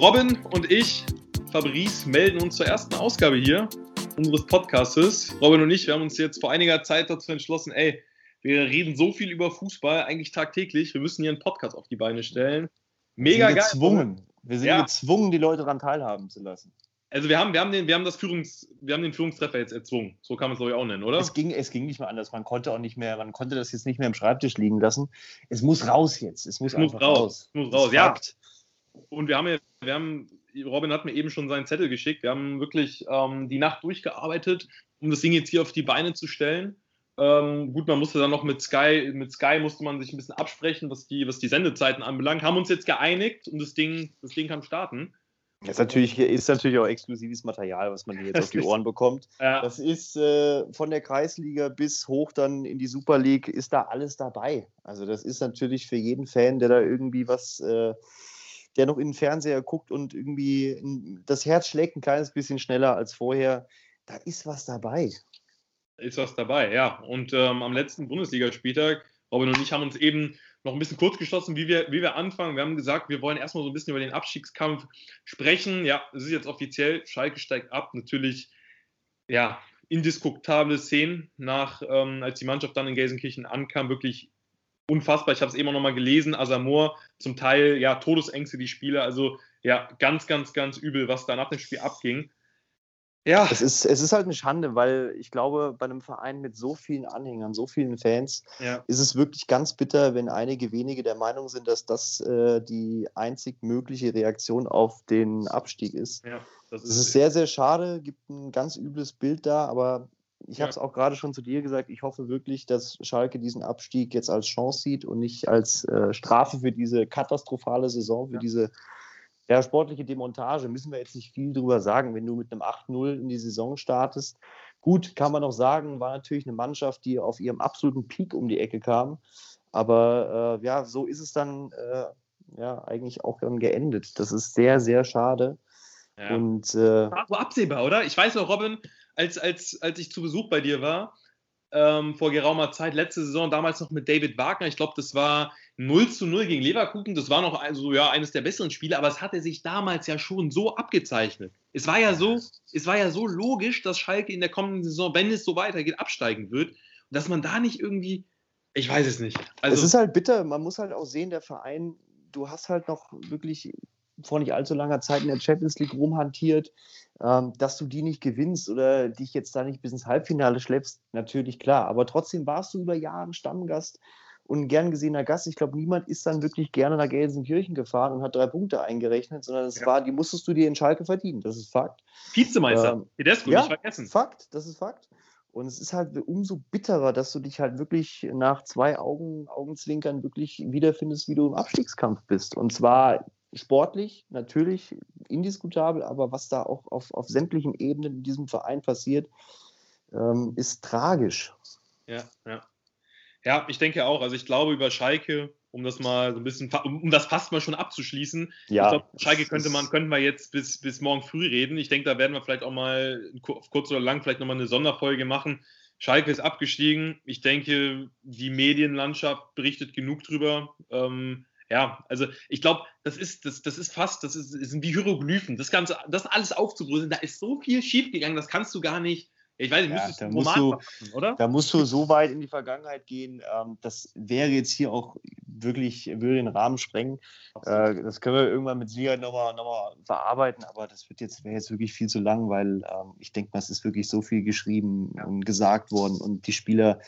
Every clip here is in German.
Robin und ich, Fabrice, melden uns zur ersten Ausgabe hier unseres Podcastes. Robin und ich, wir haben uns jetzt vor einiger Zeit dazu entschlossen, ey, wir reden so viel über Fußball, eigentlich tagtäglich. Wir müssen hier einen Podcast auf die Beine stellen. Mega wir sind Gezwungen. Wir sind ja. gezwungen, die Leute daran teilhaben zu lassen. Also wir haben, wir haben den, wir haben das Führungs, wir haben den Führungstreffer jetzt erzwungen. So kann man es glaube ich auch nennen, oder? Es ging, es ging nicht mehr anders. Man konnte auch nicht mehr, man konnte das jetzt nicht mehr im Schreibtisch liegen lassen. Es muss raus jetzt. Es muss, es muss raus. raus. Es muss raus. Ja. Und wir haben, wir haben, Robin hat mir eben schon seinen Zettel geschickt. Wir haben wirklich ähm, die Nacht durchgearbeitet, um das Ding jetzt hier auf die Beine zu stellen. Ähm, gut, man musste dann noch mit Sky, mit Sky musste man sich ein bisschen absprechen, was die, was die Sendezeiten anbelangt. Haben uns jetzt geeinigt und das Ding, das Ding kann starten. Das ist natürlich, ist natürlich auch exklusives Material, was man hier jetzt auf die Ohren bekommt. Ja. Das ist äh, von der Kreisliga bis hoch dann in die Super League, ist da alles dabei. Also das ist natürlich für jeden Fan, der da irgendwie was, äh, der noch in den Fernseher guckt und irgendwie das Herz schlägt ein kleines bisschen schneller als vorher, da ist was dabei. Ist was dabei, ja. Und ähm, am letzten Bundesligaspieltag, Robin und ich haben uns eben noch ein bisschen kurz geschlossen, wie wir, wie wir anfangen. Wir haben gesagt, wir wollen erstmal so ein bisschen über den Abstiegskampf sprechen. Ja, es ist jetzt offiziell, Schalke steigt ab. Natürlich, ja, indiskutable Szenen nach, ähm, als die Mannschaft dann in Gelsenkirchen ankam, wirklich unfassbar. Ich habe es eben auch nochmal gelesen, Asamoah, zum Teil, ja, Todesängste, die Spieler. Also, ja, ganz, ganz, ganz übel, was da nach dem Spiel abging. Ja. Es ist, es ist halt eine Schande, weil ich glaube, bei einem Verein mit so vielen Anhängern, so vielen Fans, ja. ist es wirklich ganz bitter, wenn einige wenige der Meinung sind, dass das äh, die einzig mögliche Reaktion auf den Abstieg ist. Ja, das ist, ist sehr, sehr schade, gibt ein ganz übles Bild da, aber ich ja. habe es auch gerade schon zu dir gesagt, ich hoffe wirklich, dass Schalke diesen Abstieg jetzt als Chance sieht und nicht als äh, Strafe für diese katastrophale Saison, für diese ja, sportliche Demontage müssen wir jetzt nicht viel drüber sagen. Wenn du mit einem 8-0 in die Saison startest, gut, kann man noch sagen, war natürlich eine Mannschaft, die auf ihrem absoluten Peak um die Ecke kam. Aber äh, ja, so ist es dann äh, ja eigentlich auch dann geendet. Das ist sehr, sehr schade. Ja. Und, äh, war absehbar, oder? Ich weiß noch, Robin, als, als, als ich zu Besuch bei dir war, ähm, vor geraumer Zeit, letzte Saison, damals noch mit David Wagner. Ich glaube, das war 0 zu 0 gegen Leverkusen. Das war noch also, ja, eines der besseren Spiele, aber es hatte sich damals ja schon so abgezeichnet. Es war ja so, es war ja so logisch, dass Schalke in der kommenden Saison, wenn es so weitergeht, absteigen wird. Und dass man da nicht irgendwie, ich weiß es nicht. Also, es ist halt bitter. Man muss halt auch sehen, der Verein, du hast halt noch wirklich vor nicht allzu langer Zeit in der Champions League rumhantiert, ähm, dass du die nicht gewinnst oder dich jetzt da nicht bis ins Halbfinale schleppst, natürlich klar. Aber trotzdem warst du über Jahre Stammgast und ein gern gesehener Gast. Ich glaube, niemand ist dann wirklich gerne nach Gelsenkirchen gefahren und hat drei Punkte eingerechnet, sondern es ja. war, die musstest du dir in Schalke verdienen. Das ist Fakt. Vizemeister, ähm, Tedesco, ja, nicht vergessen. Fakt, das ist Fakt. Und es ist halt umso bitterer, dass du dich halt wirklich nach zwei Augen, Augenzwinkern wirklich wiederfindest, wie du im Abstiegskampf bist. Und zwar sportlich natürlich indiskutabel, aber was da auch auf, auf sämtlichen Ebenen in diesem Verein passiert, ähm, ist tragisch. Ja, ja. Ja, ich denke auch. Also ich glaube über Schalke, um das mal so ein bisschen, um das fast mal schon abzuschließen. Ja, ich glaube, Schalke könnte man, könnten wir jetzt bis, bis morgen früh reden. Ich denke, da werden wir vielleicht auch mal auf kurz oder lang vielleicht nochmal eine Sonderfolge machen. Schalke ist abgestiegen. Ich denke, die Medienlandschaft berichtet genug drüber. Ähm, ja, also ich glaube, das ist, das, das ist fast, das, ist, das sind wie Hieroglyphen. Das Ganze, das alles aufzugrößen, da ist so viel schiefgegangen, das kannst du gar nicht. Ich weiß, ja, da musst du, machen, oder? Da musst du so weit in die Vergangenheit gehen. Ähm, das wäre jetzt hier auch wirklich, würde den Rahmen sprengen. Äh, das können wir irgendwann mit Sicherheit nochmal noch mal verarbeiten, aber das wird jetzt, wäre jetzt wirklich viel zu lang, weil ähm, ich denke mal, es ist wirklich so viel geschrieben und gesagt worden und die Spieler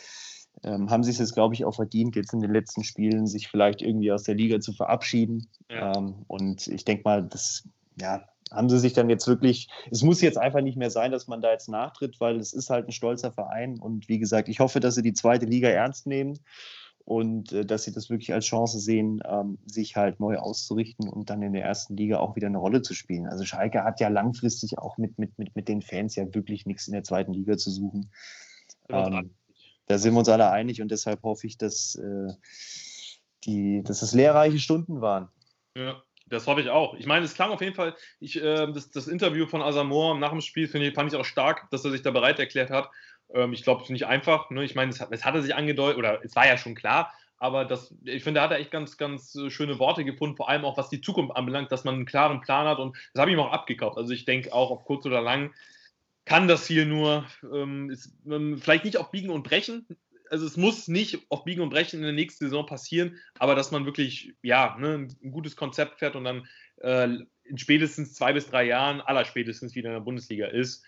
ähm, haben sich jetzt, glaube ich, auch verdient, jetzt in den letzten Spielen sich vielleicht irgendwie aus der Liga zu verabschieden. Ja. Ähm, und ich denke mal, das ja, haben sie sich dann jetzt wirklich, es muss jetzt einfach nicht mehr sein, dass man da jetzt nachtritt, weil es ist halt ein stolzer Verein. Und wie gesagt, ich hoffe, dass sie die zweite Liga ernst nehmen und äh, dass sie das wirklich als Chance sehen, ähm, sich halt neu auszurichten und dann in der ersten Liga auch wieder eine Rolle zu spielen. Also Schalke hat ja langfristig auch mit, mit, mit, mit den Fans ja wirklich nichts in der zweiten Liga zu suchen. Ähm, da sind wir uns alle einig und deshalb hoffe ich, dass, äh, die, dass es lehrreiche Stunden waren. Ja, das hoffe ich auch. Ich meine, es klang auf jeden Fall, ich, äh, das, das, Interview von Asamoah nach dem Spiel ich, fand ich auch stark, dass er sich da bereit erklärt hat. Ähm, ich glaube, es ist nicht einfach. Ne? Ich meine, es hat, es hatte sich angedeutet, oder es war ja schon klar, aber das, ich finde, da hat er echt ganz, ganz äh, schöne Worte gefunden, vor allem auch was die Zukunft anbelangt, dass man einen klaren Plan hat und das habe ich ihm auch abgekauft. Also ich denke auch auf kurz oder lang kann das hier nur ähm, ist, ähm, vielleicht nicht auf Biegen und Brechen. Also es muss nicht auf Biegen und Brechen in der nächsten Saison passieren, aber dass man wirklich ja ne, ein gutes Konzept fährt und dann äh, in spätestens zwei bis drei Jahren, aller spätestens wieder in der Bundesliga ist.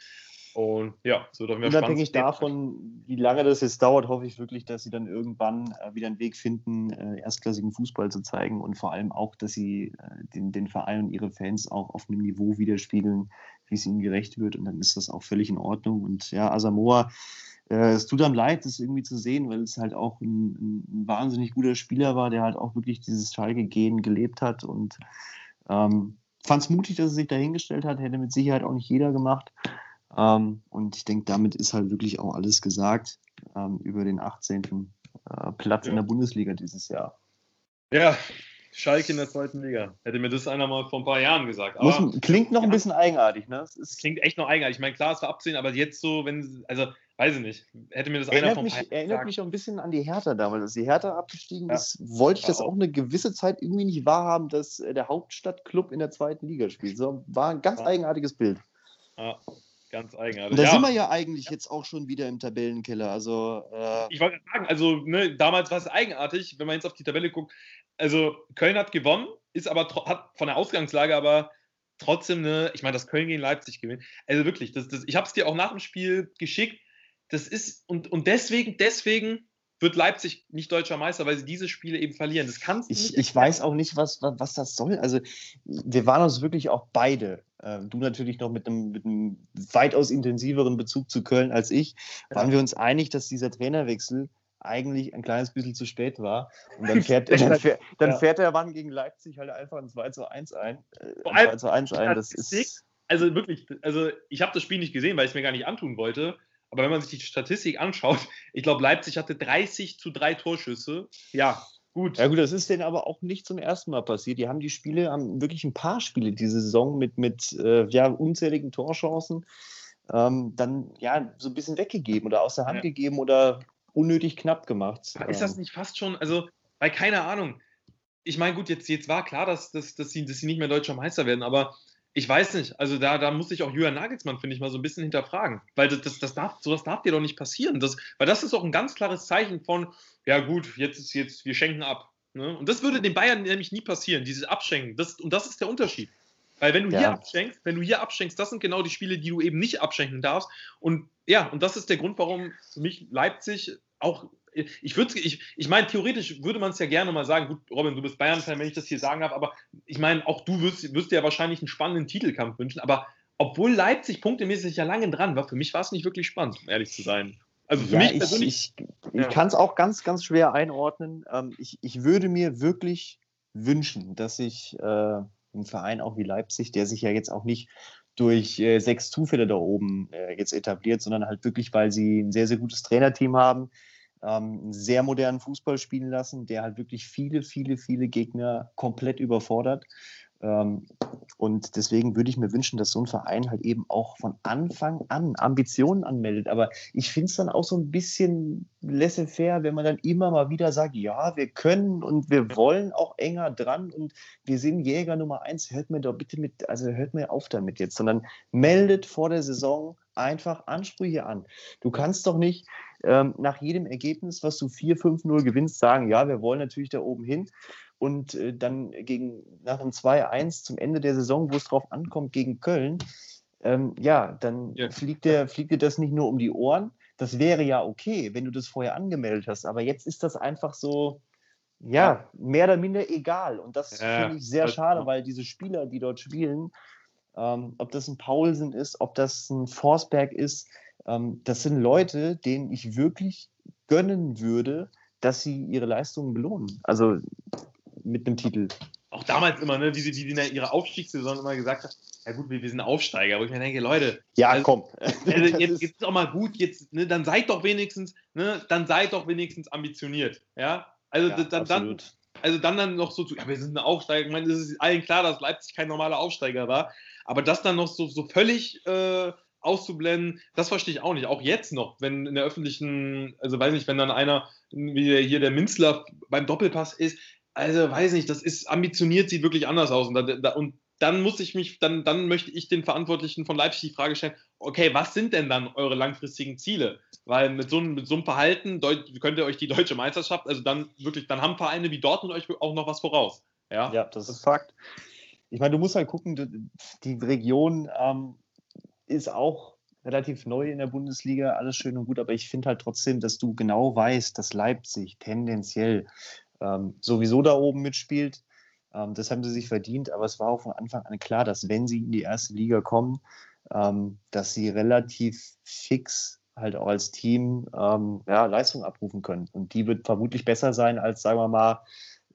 Und ja, auf jeden Fall Unabhängig davon, wie lange das jetzt dauert, hoffe ich wirklich, dass sie dann irgendwann äh, wieder einen Weg finden, äh, erstklassigen Fußball zu zeigen und vor allem auch, dass sie äh, den, den Verein und ihre Fans auch auf einem Niveau widerspiegeln, wie es ihnen gerecht wird. Und dann ist das auch völlig in Ordnung. Und ja, Asamoah, äh, es tut einem leid, das irgendwie zu sehen, weil es halt auch ein, ein wahnsinnig guter Spieler war, der halt auch wirklich dieses Schalke-Gehen gelebt hat und ähm, fand es mutig, dass er sich dahingestellt hat, hätte mit Sicherheit auch nicht jeder gemacht. Ähm, und ich denke, damit ist halt wirklich auch alles gesagt ähm, über den 18. Äh, Platz ja. in der Bundesliga dieses Jahr. Ja, Schalke in der zweiten Liga. Hätte mir das einer mal vor ein paar Jahren gesagt. Aber, Muss, klingt noch ein bisschen eigenartig, ne? Es klingt echt noch eigenartig. Ich meine, klar, es war abzusehen, aber jetzt so, wenn, also, weiß ich nicht, hätte mir das erinnert einer mich, Erinnert mich auch ein bisschen an die Hertha damals. Als die Hertha abgestiegen ja. ist, wollte ich das auch. auch eine gewisse Zeit irgendwie nicht wahrhaben, dass äh, der Hauptstadtclub in der zweiten Liga spielt. So war ein ganz ja. eigenartiges Bild. Ja. Ganz eigenartig. Und da ja. sind wir ja eigentlich jetzt auch schon wieder im Tabellenkeller. Also, äh ich wollte sagen, also ne, damals war es eigenartig, wenn man jetzt auf die Tabelle guckt. Also Köln hat gewonnen, ist aber hat von der Ausgangslage aber trotzdem eine, ich meine, das Köln gegen Leipzig gewinnt. Also wirklich, das, das, ich habe es dir auch nach dem Spiel geschickt. Das ist, und, und deswegen, deswegen wird Leipzig nicht deutscher Meister, weil sie diese Spiele eben verlieren. Das kannst du nicht. Ich, weiß auch nicht, was, was, was, das soll. Also, wir waren uns wirklich auch beide, äh, du natürlich noch mit einem, mit einem, weitaus intensiveren Bezug zu Köln als ich, ja. waren wir uns einig, dass dieser Trainerwechsel eigentlich ein kleines bisschen zu spät war. Und dann fährt, dann fährt, dann fährt der Mann gegen Leipzig halt einfach ein 2 zu 1 ein. Äh, allem, 2 zu 1 ein. Das ist. Also wirklich, also ich habe das Spiel nicht gesehen, weil ich es mir gar nicht antun wollte. Aber wenn man sich die Statistik anschaut, ich glaube, Leipzig hatte 30 zu 3 Torschüsse. Ja, gut. Ja, gut, das ist denen aber auch nicht zum ersten Mal passiert. Die haben die Spiele, haben wirklich ein paar Spiele diese Saison mit, mit äh, ja, unzähligen Torchancen ähm, dann ja so ein bisschen weggegeben oder aus der Hand ja. gegeben oder unnötig knapp gemacht. Ist das nicht fast schon, also, weil keine Ahnung. Ich meine, gut, jetzt, jetzt war klar, dass, dass, dass, sie, dass sie nicht mehr deutscher Meister werden, aber ich weiß nicht, also da, da muss ich auch Julian Nagelsmann, finde ich, mal so ein bisschen hinterfragen. Weil das, das, das darf, sowas darf dir doch nicht passieren. Das, weil das ist auch ein ganz klares Zeichen von, ja gut, jetzt ist jetzt, wir schenken ab. Ne? Und das würde den Bayern nämlich nie passieren, dieses Abschenken. Das, und das ist der Unterschied. Weil wenn du ja. hier abschenkst, wenn du hier abschenkst, das sind genau die Spiele, die du eben nicht abschenken darfst. Und ja, und das ist der Grund, warum für mich Leipzig auch ich würde, ich, ich meine, theoretisch würde man es ja gerne mal sagen, gut, Robin, du bist Bayern-Fan, wenn ich das hier sagen darf, aber ich meine, auch du wirst, wirst dir ja wahrscheinlich einen spannenden Titelkampf wünschen, aber obwohl Leipzig punktemäßig ja lange dran war, für mich war es nicht wirklich spannend, um ehrlich zu sein. Also für ja, mich persönlich. Ich, ich, ja. kann es auch ganz, ganz schwer einordnen. Ähm, ich, ich würde mir wirklich wünschen, dass sich äh, ein Verein auch wie Leipzig, der sich ja jetzt auch nicht durch äh, sechs Zufälle da oben äh, jetzt etabliert, sondern halt wirklich, weil sie ein sehr, sehr gutes Trainerteam haben, ähm, sehr modernen Fußball spielen lassen, der halt wirklich viele, viele, viele Gegner komplett überfordert. Ähm, und deswegen würde ich mir wünschen, dass so ein Verein halt eben auch von Anfang an Ambitionen anmeldet. Aber ich finde es dann auch so ein bisschen laissez-faire, wenn man dann immer mal wieder sagt, ja, wir können und wir wollen auch enger dran und wir sind Jäger Nummer eins. Hört mir doch bitte mit, also hört mir auf damit jetzt, sondern meldet vor der Saison einfach Ansprüche an. Du kannst doch nicht ähm, nach jedem Ergebnis, was du 4-5-0 gewinnst, sagen, ja, wir wollen natürlich da oben hin. Und äh, dann gegen, nach einem 2-1 zum Ende der Saison, wo es drauf ankommt, gegen Köln, ähm, ja, dann ja. Fliegt, dir, fliegt dir das nicht nur um die Ohren. Das wäre ja okay, wenn du das vorher angemeldet hast. Aber jetzt ist das einfach so, ja, mehr oder minder egal. Und das ja, finde ich sehr schade, weil diese Spieler, die dort spielen, ähm, ob das ein Paulsen ist, ob das ein Forsberg ist, ähm, das sind Leute, denen ich wirklich gönnen würde, dass sie ihre Leistungen belohnen. Also mit einem Titel. Auch damals immer, ne, wie sie die in ihrer Aufstiegssaison immer gesagt hat, ja gut, wir, wir sind Aufsteiger, aber ich mir denke, Leute, ja, also, komm. Also jetzt, jetzt ist auch mal gut, jetzt, ne, dann seid doch wenigstens, ne, dann seid doch wenigstens ambitioniert. Ja. Also ja, dann, dann, also dann dann noch so zu, ja, wir sind ein Aufsteiger. Ich meine, es ist allen klar, dass Leipzig kein normaler Aufsteiger war. Aber das dann noch so, so völlig äh, auszublenden, das verstehe ich auch nicht. Auch jetzt noch, wenn in der öffentlichen, also weiß nicht, wenn dann einer, wie hier der Minzler beim Doppelpass ist, also weiß nicht, das ist ambitioniert, sieht wirklich anders aus. Und, da, und dann muss ich mich, dann, dann möchte ich den Verantwortlichen von Leipzig die Frage stellen, okay, was sind denn dann eure langfristigen Ziele? Weil mit so, mit so einem Verhalten könnt ihr euch die deutsche Meisterschaft, also dann wirklich, dann haben Vereine wie Dortmund euch auch noch was voraus. Ja, ja das ist Fakt. Ich meine, du musst halt gucken, die Region ähm, ist auch relativ neu in der Bundesliga, alles schön und gut, aber ich finde halt trotzdem, dass du genau weißt, dass Leipzig tendenziell ähm, sowieso da oben mitspielt. Ähm, das haben sie sich verdient, aber es war auch von Anfang an klar, dass wenn sie in die erste Liga kommen, ähm, dass sie relativ fix halt auch als Team ähm, ja, Leistung abrufen können. Und die wird vermutlich besser sein als, sagen wir mal,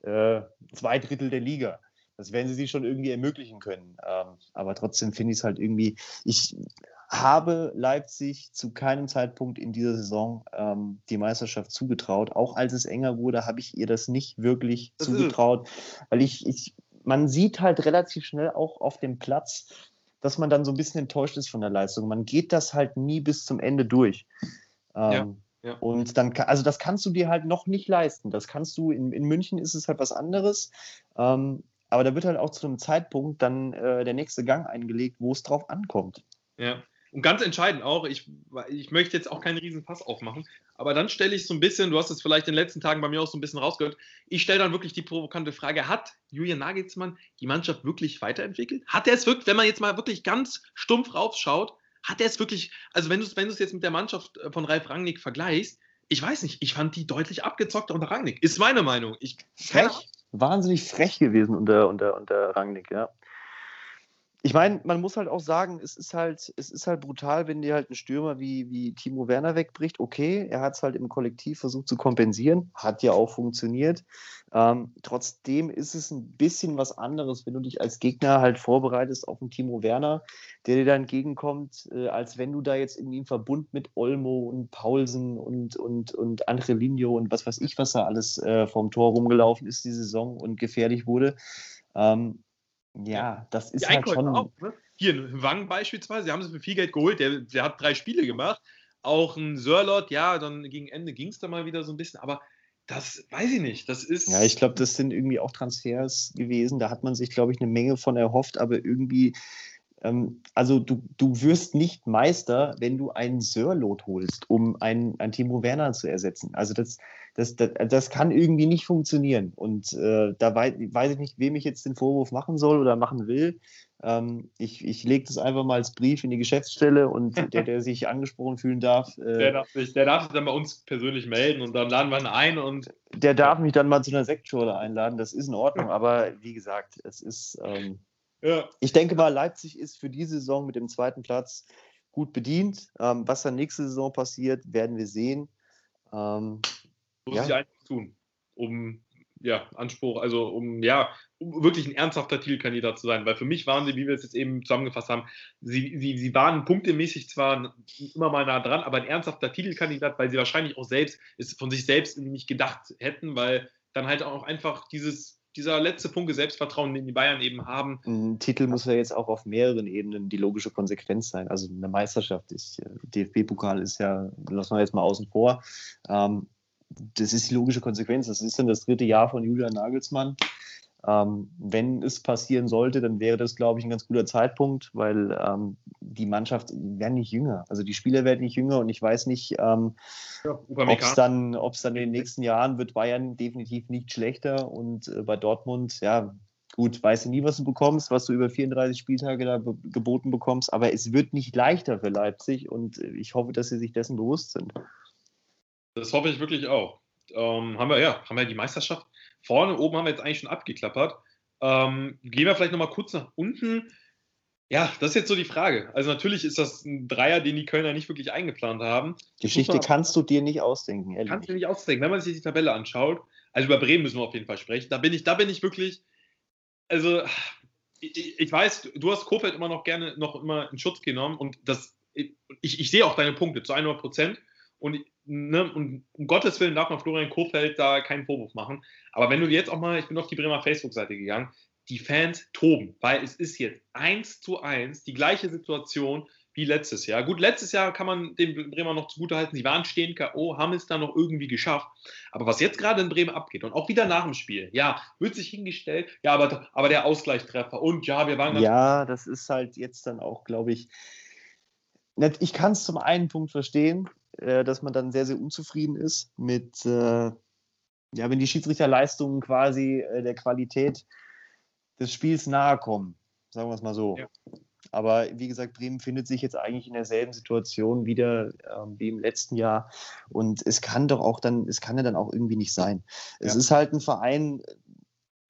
äh, zwei Drittel der Liga. Das werden sie sich schon irgendwie ermöglichen können. Ähm, aber trotzdem finde ich es halt irgendwie, ich habe Leipzig zu keinem Zeitpunkt in dieser Saison ähm, die Meisterschaft zugetraut. Auch als es enger wurde, habe ich ihr das nicht wirklich zugetraut, weil ich, ich, man sieht halt relativ schnell auch auf dem Platz, dass man dann so ein bisschen enttäuscht ist von der Leistung. Man geht das halt nie bis zum Ende durch. Ähm, ja. Ja. Und dann, also das kannst du dir halt noch nicht leisten. Das kannst du, in, in München ist es halt was anderes. Ähm, aber da wird halt auch zu einem Zeitpunkt dann äh, der nächste Gang eingelegt, wo es drauf ankommt. Ja, und ganz entscheidend auch, ich, ich möchte jetzt auch keinen riesen Pass aufmachen, aber dann stelle ich so ein bisschen, du hast es vielleicht in den letzten Tagen bei mir auch so ein bisschen rausgehört, ich stelle dann wirklich die provokante Frage, hat Julian Nagelsmann die Mannschaft wirklich weiterentwickelt? Hat er es wirklich, wenn man jetzt mal wirklich ganz stumpf raufschaut, hat er es wirklich, also wenn du es wenn jetzt mit der Mannschaft äh, von Ralf Rangnick vergleichst, ich weiß nicht, ich fand die deutlich abgezockter unter Rangnick, ist meine Meinung. Ich, frech, wahnsinnig frech gewesen unter, unter, unter Rangnick, ja ich meine, man muss halt auch sagen, es ist halt, es ist halt brutal, wenn dir halt ein Stürmer wie, wie Timo Werner wegbricht. Okay, er hat es halt im Kollektiv versucht zu kompensieren, hat ja auch funktioniert. Ähm, trotzdem ist es ein bisschen was anderes, wenn du dich als Gegner halt vorbereitest auf einen Timo Werner, der dir da entgegenkommt, äh, als wenn du da jetzt irgendwie im Verbund mit Olmo und Paulsen und, und, und Andre Ligno und was weiß ich, was da alles äh, vom Tor rumgelaufen ist die Saison und gefährlich wurde. Ähm, ja, das ist halt schon. Auch, ne? Hier, ein Wang beispielsweise, sie haben sie für viel Geld geholt, der, der hat drei Spiele gemacht. Auch ein Sörlot, ja, dann gegen Ende ging es da mal wieder so ein bisschen, aber das weiß ich nicht. Das ist. Ja, ich glaube, das sind irgendwie auch Transfers gewesen. Da hat man sich, glaube ich, eine Menge von erhofft, aber irgendwie ähm, also du, du wirst nicht Meister, wenn du einen Sörlot holst, um einen, einen Timo Werner zu ersetzen. Also das, das, das, das kann irgendwie nicht funktionieren. Und äh, da weiß, weiß, ich nicht, wem ich jetzt den Vorwurf machen soll oder machen will. Ähm, ich ich lege das einfach mal als Brief in die Geschäftsstelle und der, der sich angesprochen fühlen darf. Äh, der, darf sich, der darf sich dann bei uns persönlich melden und dann laden wir ihn ein und. Der darf mich dann mal zu einer Sektschule einladen, das ist in Ordnung, aber wie gesagt, es ist. Ähm, ja. Ich denke mal, Leipzig ist für diese Saison mit dem zweiten Platz gut bedient. Ähm, was dann nächste Saison passiert, werden wir sehen. Ähm, Muss ja. ich eigentlich tun, um ja, Anspruch, also um ja, um wirklich ein ernsthafter Titelkandidat zu sein. Weil für mich waren sie, wie wir es jetzt eben zusammengefasst haben, sie, sie, sie waren punktemäßig zwar immer mal nah dran, aber ein ernsthafter Titelkandidat, weil sie wahrscheinlich auch selbst es von sich selbst nicht gedacht hätten, weil dann halt auch einfach dieses dieser letzte Punkt Selbstvertrauen, den die Bayern eben haben. Ein Titel muss ja jetzt auch auf mehreren Ebenen die logische Konsequenz sein. Also eine Meisterschaft ist, DFB-Pokal ist ja, lassen wir jetzt mal außen vor. Ähm, das ist die logische Konsequenz. Das ist dann das dritte Jahr von Julian Nagelsmann. Ähm, wenn es passieren sollte, dann wäre das, glaube ich, ein ganz guter Zeitpunkt, weil ähm, die Mannschaft werden nicht jünger. Also die Spieler werden nicht jünger und ich weiß nicht, ähm, ja, ob es dann, dann in den nächsten Jahren wird Bayern definitiv nicht schlechter und äh, bei Dortmund, ja, gut, weißt du nie, was du bekommst, was du über 34 Spieltage da geboten bekommst, aber es wird nicht leichter für Leipzig und äh, ich hoffe, dass sie sich dessen bewusst sind. Das hoffe ich wirklich auch. Ähm, haben wir ja, haben wir die Meisterschaft Vorne, oben haben wir jetzt eigentlich schon abgeklappert. Ähm, gehen wir vielleicht nochmal kurz nach unten. Ja, das ist jetzt so die Frage. Also natürlich ist das ein Dreier, den die Kölner nicht wirklich eingeplant haben. Geschichte man, kannst du dir nicht ausdenken, ehrlich. Kannst du dir nicht ausdenken. Wenn man sich die Tabelle anschaut, also über Bremen müssen wir auf jeden Fall sprechen. Da bin ich, da bin ich wirklich, also ich, ich weiß, du hast Kofeld immer noch gerne noch immer in Schutz genommen und das, ich, ich sehe auch deine Punkte zu 100 Prozent. Und, ne, und um Gottes Willen darf man Florian Kofeld da keinen Vorwurf machen. Aber wenn du jetzt auch mal, ich bin auf die Bremer Facebook-Seite gegangen, die Fans toben, weil es ist jetzt eins zu eins die gleiche Situation wie letztes Jahr. Gut, letztes Jahr kann man dem Bremer noch zugutehalten, sie waren stehen K.O., haben es dann noch irgendwie geschafft. Aber was jetzt gerade in Bremen abgeht und auch wieder nach dem Spiel, ja, wird sich hingestellt, ja, aber, aber der Ausgleichstreffer und ja, wir waren. Ja, das ist halt jetzt dann auch, glaube ich, ich kann es zum einen Punkt verstehen, äh, dass man dann sehr, sehr unzufrieden ist mit, äh, ja, wenn die Schiedsrichterleistungen quasi äh, der Qualität des Spiels nahe kommen, sagen wir es mal so. Ja. Aber wie gesagt, Bremen findet sich jetzt eigentlich in derselben Situation wieder ähm, wie im letzten Jahr. Und es kann doch auch dann, es kann ja dann auch irgendwie nicht sein. Ja. Es ist halt ein Verein,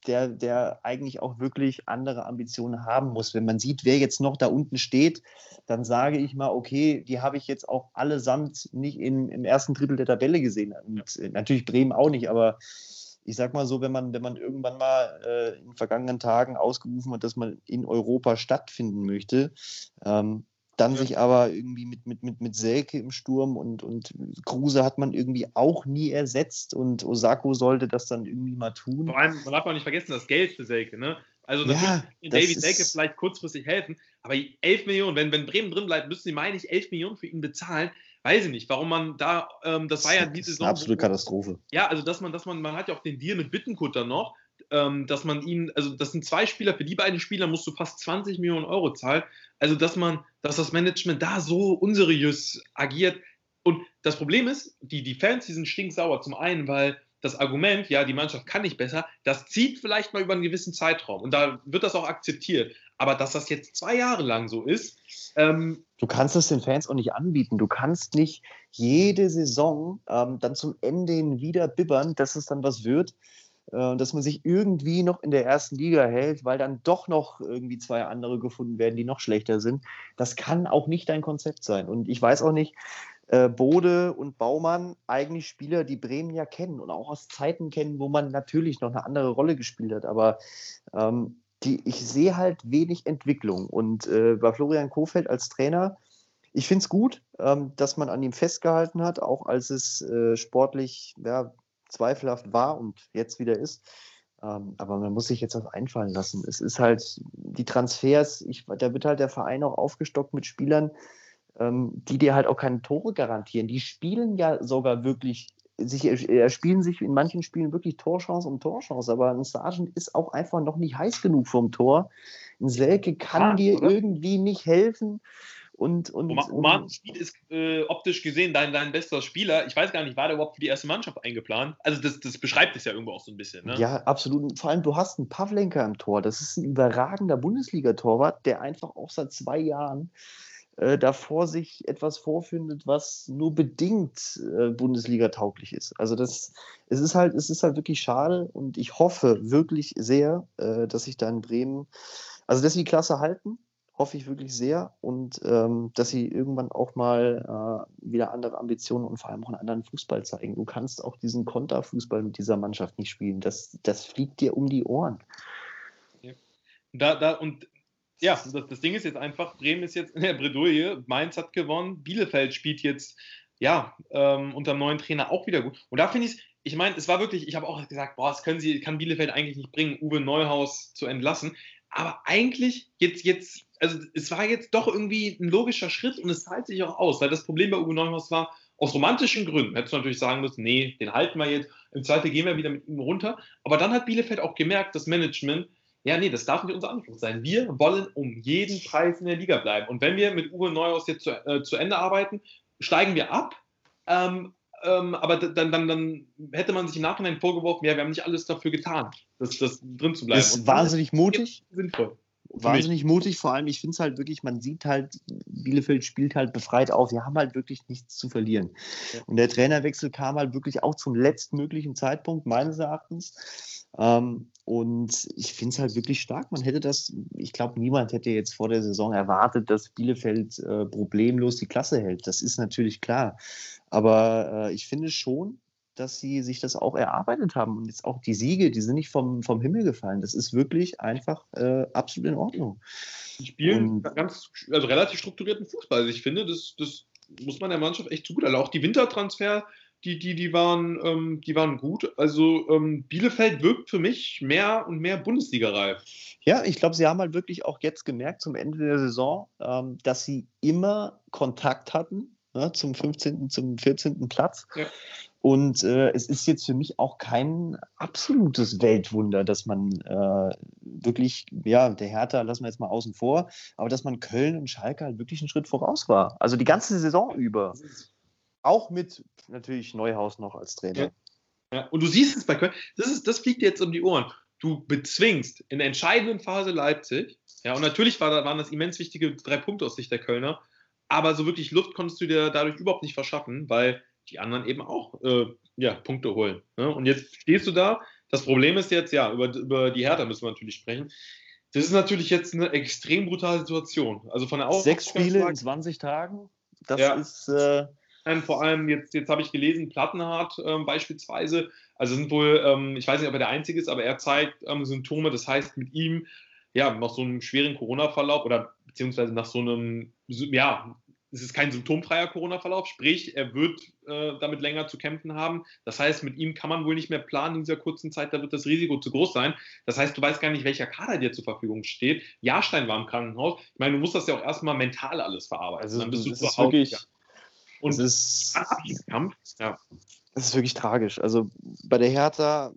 der, der eigentlich auch wirklich andere Ambitionen haben muss. Wenn man sieht, wer jetzt noch da unten steht, dann sage ich mal, okay, die habe ich jetzt auch allesamt nicht in, im ersten Drittel der Tabelle gesehen. Und ja. natürlich Bremen auch nicht, aber ich sag mal so, wenn man, wenn man irgendwann mal äh, in vergangenen Tagen ausgerufen hat, dass man in Europa stattfinden möchte, ähm, dann ja. sich aber irgendwie mit, mit, mit, mit Selke im Sturm und, und Kruse hat man irgendwie auch nie ersetzt und Osako sollte das dann irgendwie mal tun. Vor allem, man darf auch nicht vergessen, das Geld für Selke, ne? Also ja, David Selke vielleicht kurzfristig helfen, aber 11 Millionen, wenn, wenn Bremen drin bleibt, müssen sie, meine ich, 11 Millionen für ihn bezahlen. Weiß ich nicht, warum man da, ähm, das war ja diese Saison. Absolute Katastrophe. Ja, also dass man, dass man, man hat ja auch den Deal mit Bittenkutter noch, ähm, dass man ihn, also das sind zwei Spieler, für die beiden Spieler musst du fast 20 Millionen Euro zahlen. Also dass man, dass das Management da so unseriös agiert. Und das Problem ist, die, die Fans, die sind stinksauer. Zum einen, weil das Argument, ja, die Mannschaft kann nicht besser, das zieht vielleicht mal über einen gewissen Zeitraum. Und da wird das auch akzeptiert. Aber dass das jetzt zwei Jahre lang so ist. Ähm, du kannst es den Fans auch nicht anbieten. Du kannst nicht jede Saison ähm, dann zum Ende hin wieder bibbern, dass es dann was wird. Äh, dass man sich irgendwie noch in der ersten Liga hält, weil dann doch noch irgendwie zwei andere gefunden werden, die noch schlechter sind. Das kann auch nicht dein Konzept sein. Und ich weiß auch nicht, äh, Bode und Baumann eigentlich Spieler, die Bremen ja kennen und auch aus Zeiten kennen, wo man natürlich noch eine andere Rolle gespielt hat. Aber ähm, die, ich sehe halt wenig Entwicklung. Und äh, bei Florian Kofeld als Trainer, ich finde es gut, ähm, dass man an ihm festgehalten hat, auch als es äh, sportlich ja, zweifelhaft war und jetzt wieder ist. Ähm, aber man muss sich jetzt was einfallen lassen. Es ist halt die Transfers, ich, da wird halt der Verein auch aufgestockt mit Spielern, ähm, die dir halt auch keine Tore garantieren. Die spielen ja sogar wirklich, sich erspielen sich in manchen Spielen wirklich Torchance um Torchance, aber ein Sargent ist auch einfach noch nicht heiß genug vom Tor. Ein Selke kann ja, dir oder? irgendwie nicht helfen. Und, und, Roman Schmid ist äh, optisch gesehen dein, dein bester Spieler. Ich weiß gar nicht, war der überhaupt für die erste Mannschaft eingeplant? Also das, das beschreibt es ja irgendwo auch so ein bisschen. Ne? Ja, absolut. Vor allem, du hast einen Pavlenka im Tor. Das ist ein überragender Bundesliga-Torwart, der einfach auch seit zwei Jahren äh, davor sich etwas vorfindet, was nur bedingt äh, Bundesliga-tauglich ist. Also das, es ist halt, es ist halt wirklich schade und ich hoffe wirklich sehr, äh, dass sich da in Bremen, also dass sie die Klasse halten hoffe ich wirklich sehr und ähm, dass sie irgendwann auch mal äh, wieder andere Ambitionen und vor allem auch einen anderen Fußball zeigen. Du kannst auch diesen Konterfußball mit dieser Mannschaft nicht spielen. Das, das fliegt dir um die Ohren. Ja. Da, da, und ja, das, das Ding ist jetzt einfach, Bremen ist jetzt in der Bredouille, Mainz hat gewonnen, Bielefeld spielt jetzt ja ähm, unter dem neuen Trainer auch wieder gut. Und da finde ich es, ich meine, es war wirklich, ich habe auch gesagt, boah, das können sie, kann Bielefeld eigentlich nicht bringen, Uwe Neuhaus zu entlassen. Aber eigentlich, jetzt, jetzt also es war jetzt doch irgendwie ein logischer Schritt und es zahlt sich auch aus, weil das Problem bei Uwe Neuhaus war, aus romantischen Gründen hättest du natürlich sagen müssen, nee, den halten wir jetzt, im zweiten gehen wir wieder mit ihm runter. Aber dann hat Bielefeld auch gemerkt, das Management, ja, nee, das darf nicht unser Anspruch sein. Wir wollen um jeden Preis in der Liga bleiben. Und wenn wir mit Uwe Neuhaus jetzt zu, äh, zu Ende arbeiten, steigen wir ab. Ähm, ähm, aber dann, dann, dann hätte man sich im Nachhinein vorgeworfen, ja, wir haben nicht alles dafür getan, das, das drin zu bleiben. Das ist wahnsinnig mutig. Sinnvoll wahnsinnig mutig. Vor allem, ich finde es halt wirklich, man sieht halt, Bielefeld spielt halt befreit auf. Wir haben halt wirklich nichts zu verlieren. Ja. Und der Trainerwechsel kam halt wirklich auch zum letztmöglichen Zeitpunkt, meines Erachtens. Ähm, und ich finde es halt wirklich stark. Man hätte das, ich glaube, niemand hätte jetzt vor der Saison erwartet, dass Bielefeld äh, problemlos die Klasse hält. Das ist natürlich klar. Aber äh, ich finde schon, dass sie sich das auch erarbeitet haben. Und jetzt auch die Siege, die sind nicht vom, vom Himmel gefallen. Das ist wirklich einfach äh, absolut in Ordnung. Die spielen und, ganz, also relativ strukturierten Fußball. Also ich finde, das, das muss man der Mannschaft echt zugute. Also auch die Wintertransfer die, die, die, waren, ähm, die waren gut. Also ähm, Bielefeld wirkt für mich mehr und mehr Bundesliga-reif. Ja, ich glaube, sie haben halt wirklich auch jetzt gemerkt zum Ende der Saison, ähm, dass sie immer Kontakt hatten ne, zum 15., zum 14. Platz. Ja. Und äh, es ist jetzt für mich auch kein absolutes Weltwunder, dass man äh, wirklich, ja, der Hertha lassen wir jetzt mal außen vor, aber dass man Köln und Schalke halt wirklich einen Schritt voraus war. Also die ganze Saison über. Auch mit natürlich Neuhaus noch als Trainer. Ja. ja. Und du siehst es bei Köln, das, ist, das fliegt dir jetzt um die Ohren. Du bezwingst in der entscheidenden Phase Leipzig, ja, und natürlich war, waren das immens wichtige drei Punkte aus Sicht der Kölner, aber so wirklich Luft konntest du dir dadurch überhaupt nicht verschaffen, weil die anderen eben auch äh, ja, Punkte holen. Ne? Und jetzt stehst du da. Das Problem ist jetzt, ja, über, über die Hertha müssen wir natürlich sprechen. Das ist natürlich jetzt eine extrem brutale Situation. Also von der Sechs Spiele in 20 Tagen, das ja. ist. Äh vor allem, jetzt, jetzt habe ich gelesen, Plattenhardt ähm, beispielsweise, also sind wohl, ähm, ich weiß nicht, ob er der Einzige ist, aber er zeigt ähm, Symptome, das heißt mit ihm, ja, nach so einem schweren Corona-Verlauf oder beziehungsweise nach so einem, ja, es ist kein symptomfreier Corona-Verlauf, sprich, er wird äh, damit länger zu kämpfen haben. Das heißt, mit ihm kann man wohl nicht mehr planen in dieser kurzen Zeit, da wird das Risiko zu groß sein. Das heißt, du weißt gar nicht, welcher Kader dir zur Verfügung steht. Jahrstein war im Krankenhaus. Ich meine, du musst das ja auch erstmal mental alles verarbeiten. Also, dann bist du das ist wirklich. Ja. Und es ist, Kampf, ja. Das ist wirklich tragisch. Also bei der Hertha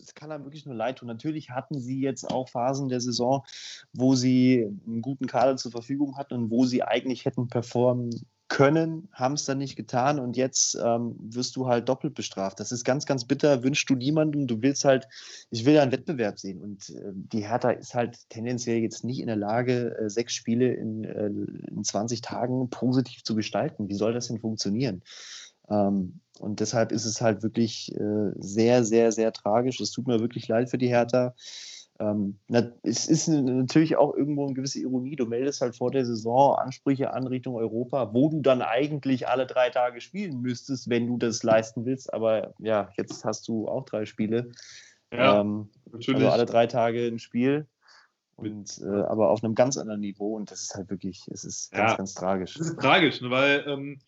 es kann einem wirklich nur leid tun. Natürlich hatten sie jetzt auch Phasen der Saison, wo sie einen guten Kader zur Verfügung hatten und wo sie eigentlich hätten performen können, haben es dann nicht getan und jetzt ähm, wirst du halt doppelt bestraft. Das ist ganz, ganz bitter, wünschst du niemandem. Du willst halt, ich will ja einen Wettbewerb sehen und äh, die Hertha ist halt tendenziell jetzt nicht in der Lage, äh, sechs Spiele in, äh, in 20 Tagen positiv zu gestalten. Wie soll das denn funktionieren? Ähm, und deshalb ist es halt wirklich äh, sehr, sehr, sehr tragisch. Es tut mir wirklich leid für die Hertha. Ähm, na, es ist natürlich auch irgendwo eine gewisse Ironie. Du meldest halt vor der Saison Ansprüche an Richtung Europa, wo du dann eigentlich alle drei Tage spielen müsstest, wenn du das leisten willst. Aber ja, jetzt hast du auch drei Spiele. Ja, ähm, natürlich. Also alle drei Tage ein Spiel. Und, äh, aber auf einem ganz anderen Niveau. Und das ist halt wirklich, es ist ganz, ja, ganz tragisch. Das ist tragisch, ne, weil ähm,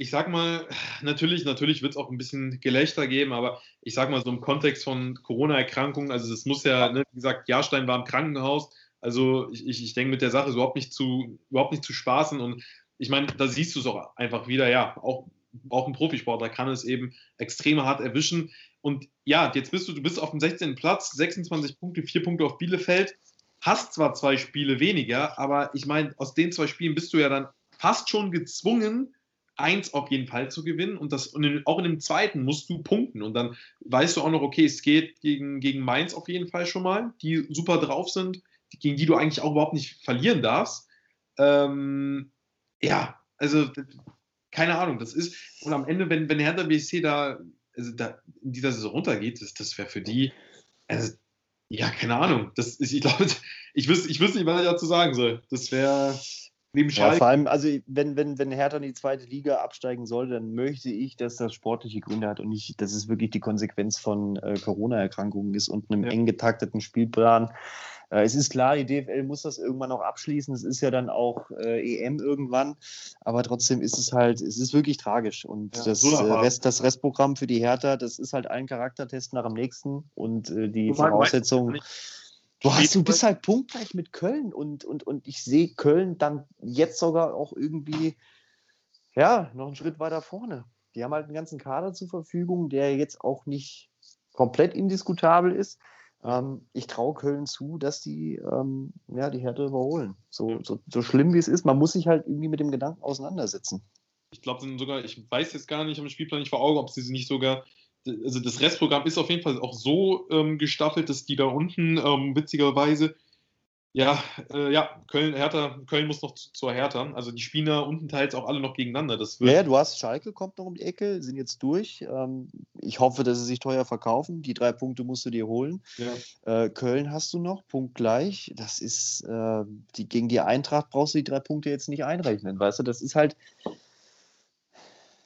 ich sag mal, natürlich, natürlich wird es auch ein bisschen Gelächter geben, aber ich sag mal so im Kontext von Corona-Erkrankungen, also es muss ja, ne, wie gesagt, Jahrstein war im Krankenhaus, also ich, ich, ich denke mit der Sache überhaupt nicht zu, überhaupt nicht zu spaßen und ich meine, da siehst du es auch einfach wieder, ja, auch, auch ein Profisportler kann es eben extrem hart erwischen und ja, jetzt bist du, du bist auf dem 16. Platz, 26 Punkte, 4 Punkte auf Bielefeld, hast zwar zwei Spiele weniger, aber ich meine, aus den zwei Spielen bist du ja dann fast schon gezwungen, eins auf jeden Fall zu gewinnen und das und in, auch in dem zweiten musst du punkten und dann weißt du auch noch, okay, es geht gegen, gegen Mainz auf jeden Fall schon mal, die super drauf sind, gegen die du eigentlich auch überhaupt nicht verlieren darfst. Ähm, ja, also keine Ahnung, das ist und am Ende, wenn, wenn Hertha BSC da, also da in dieser Saison runtergeht, das, das wäre für die, also ja, keine Ahnung, das ist, ich glaube, ich wüsste, ich wüsste nicht, was ich dazu sagen soll. Das wäre Neben Ja, vor allem, also wenn, wenn, wenn Hertha in die zweite Liga absteigen soll, dann möchte ich, dass das sportliche Gründe hat und nicht, dass es wirklich die Konsequenz von äh, Corona-Erkrankungen ist und einem ja. eng getakteten Spielplan. Äh, es ist klar, die DFL muss das irgendwann auch abschließen. Es ist ja dann auch äh, EM irgendwann, aber trotzdem ist es halt, es ist wirklich tragisch. Und ja, das, äh, Rest, das Restprogramm für die Hertha, das ist halt ein Charaktertest nach dem nächsten und äh, die Voraussetzungen. Du, hast, du bist halt punktgleich mit Köln und, und, und ich sehe Köln dann jetzt sogar auch irgendwie ja, noch einen Schritt weiter vorne. Die haben halt einen ganzen Kader zur Verfügung, der jetzt auch nicht komplett indiskutabel ist. Ähm, ich traue Köln zu, dass die ähm, ja, die Härte überholen. So, so, so schlimm wie es ist, man muss sich halt irgendwie mit dem Gedanken auseinandersetzen. Ich glaube, sogar, ich weiß jetzt gar nicht am Spielplan nicht vor Augen, ob sie sie nicht sogar also das Restprogramm ist auf jeden Fall auch so ähm, gestaffelt, dass die da unten ähm, witzigerweise, ja, äh, ja, Köln, Hertha, Köln muss noch zu, zur Hertha. Also die spielen da unten teils auch alle noch gegeneinander. Das wird ja, du hast Schalke, kommt noch um die Ecke, sind jetzt durch. Ähm, ich hoffe, dass sie sich teuer verkaufen. Die drei Punkte musst du dir holen. Ja. Äh, Köln hast du noch, Punkt gleich. Das ist, äh, die, gegen die Eintracht brauchst du die drei Punkte jetzt nicht einrechnen, weißt du? Das ist halt,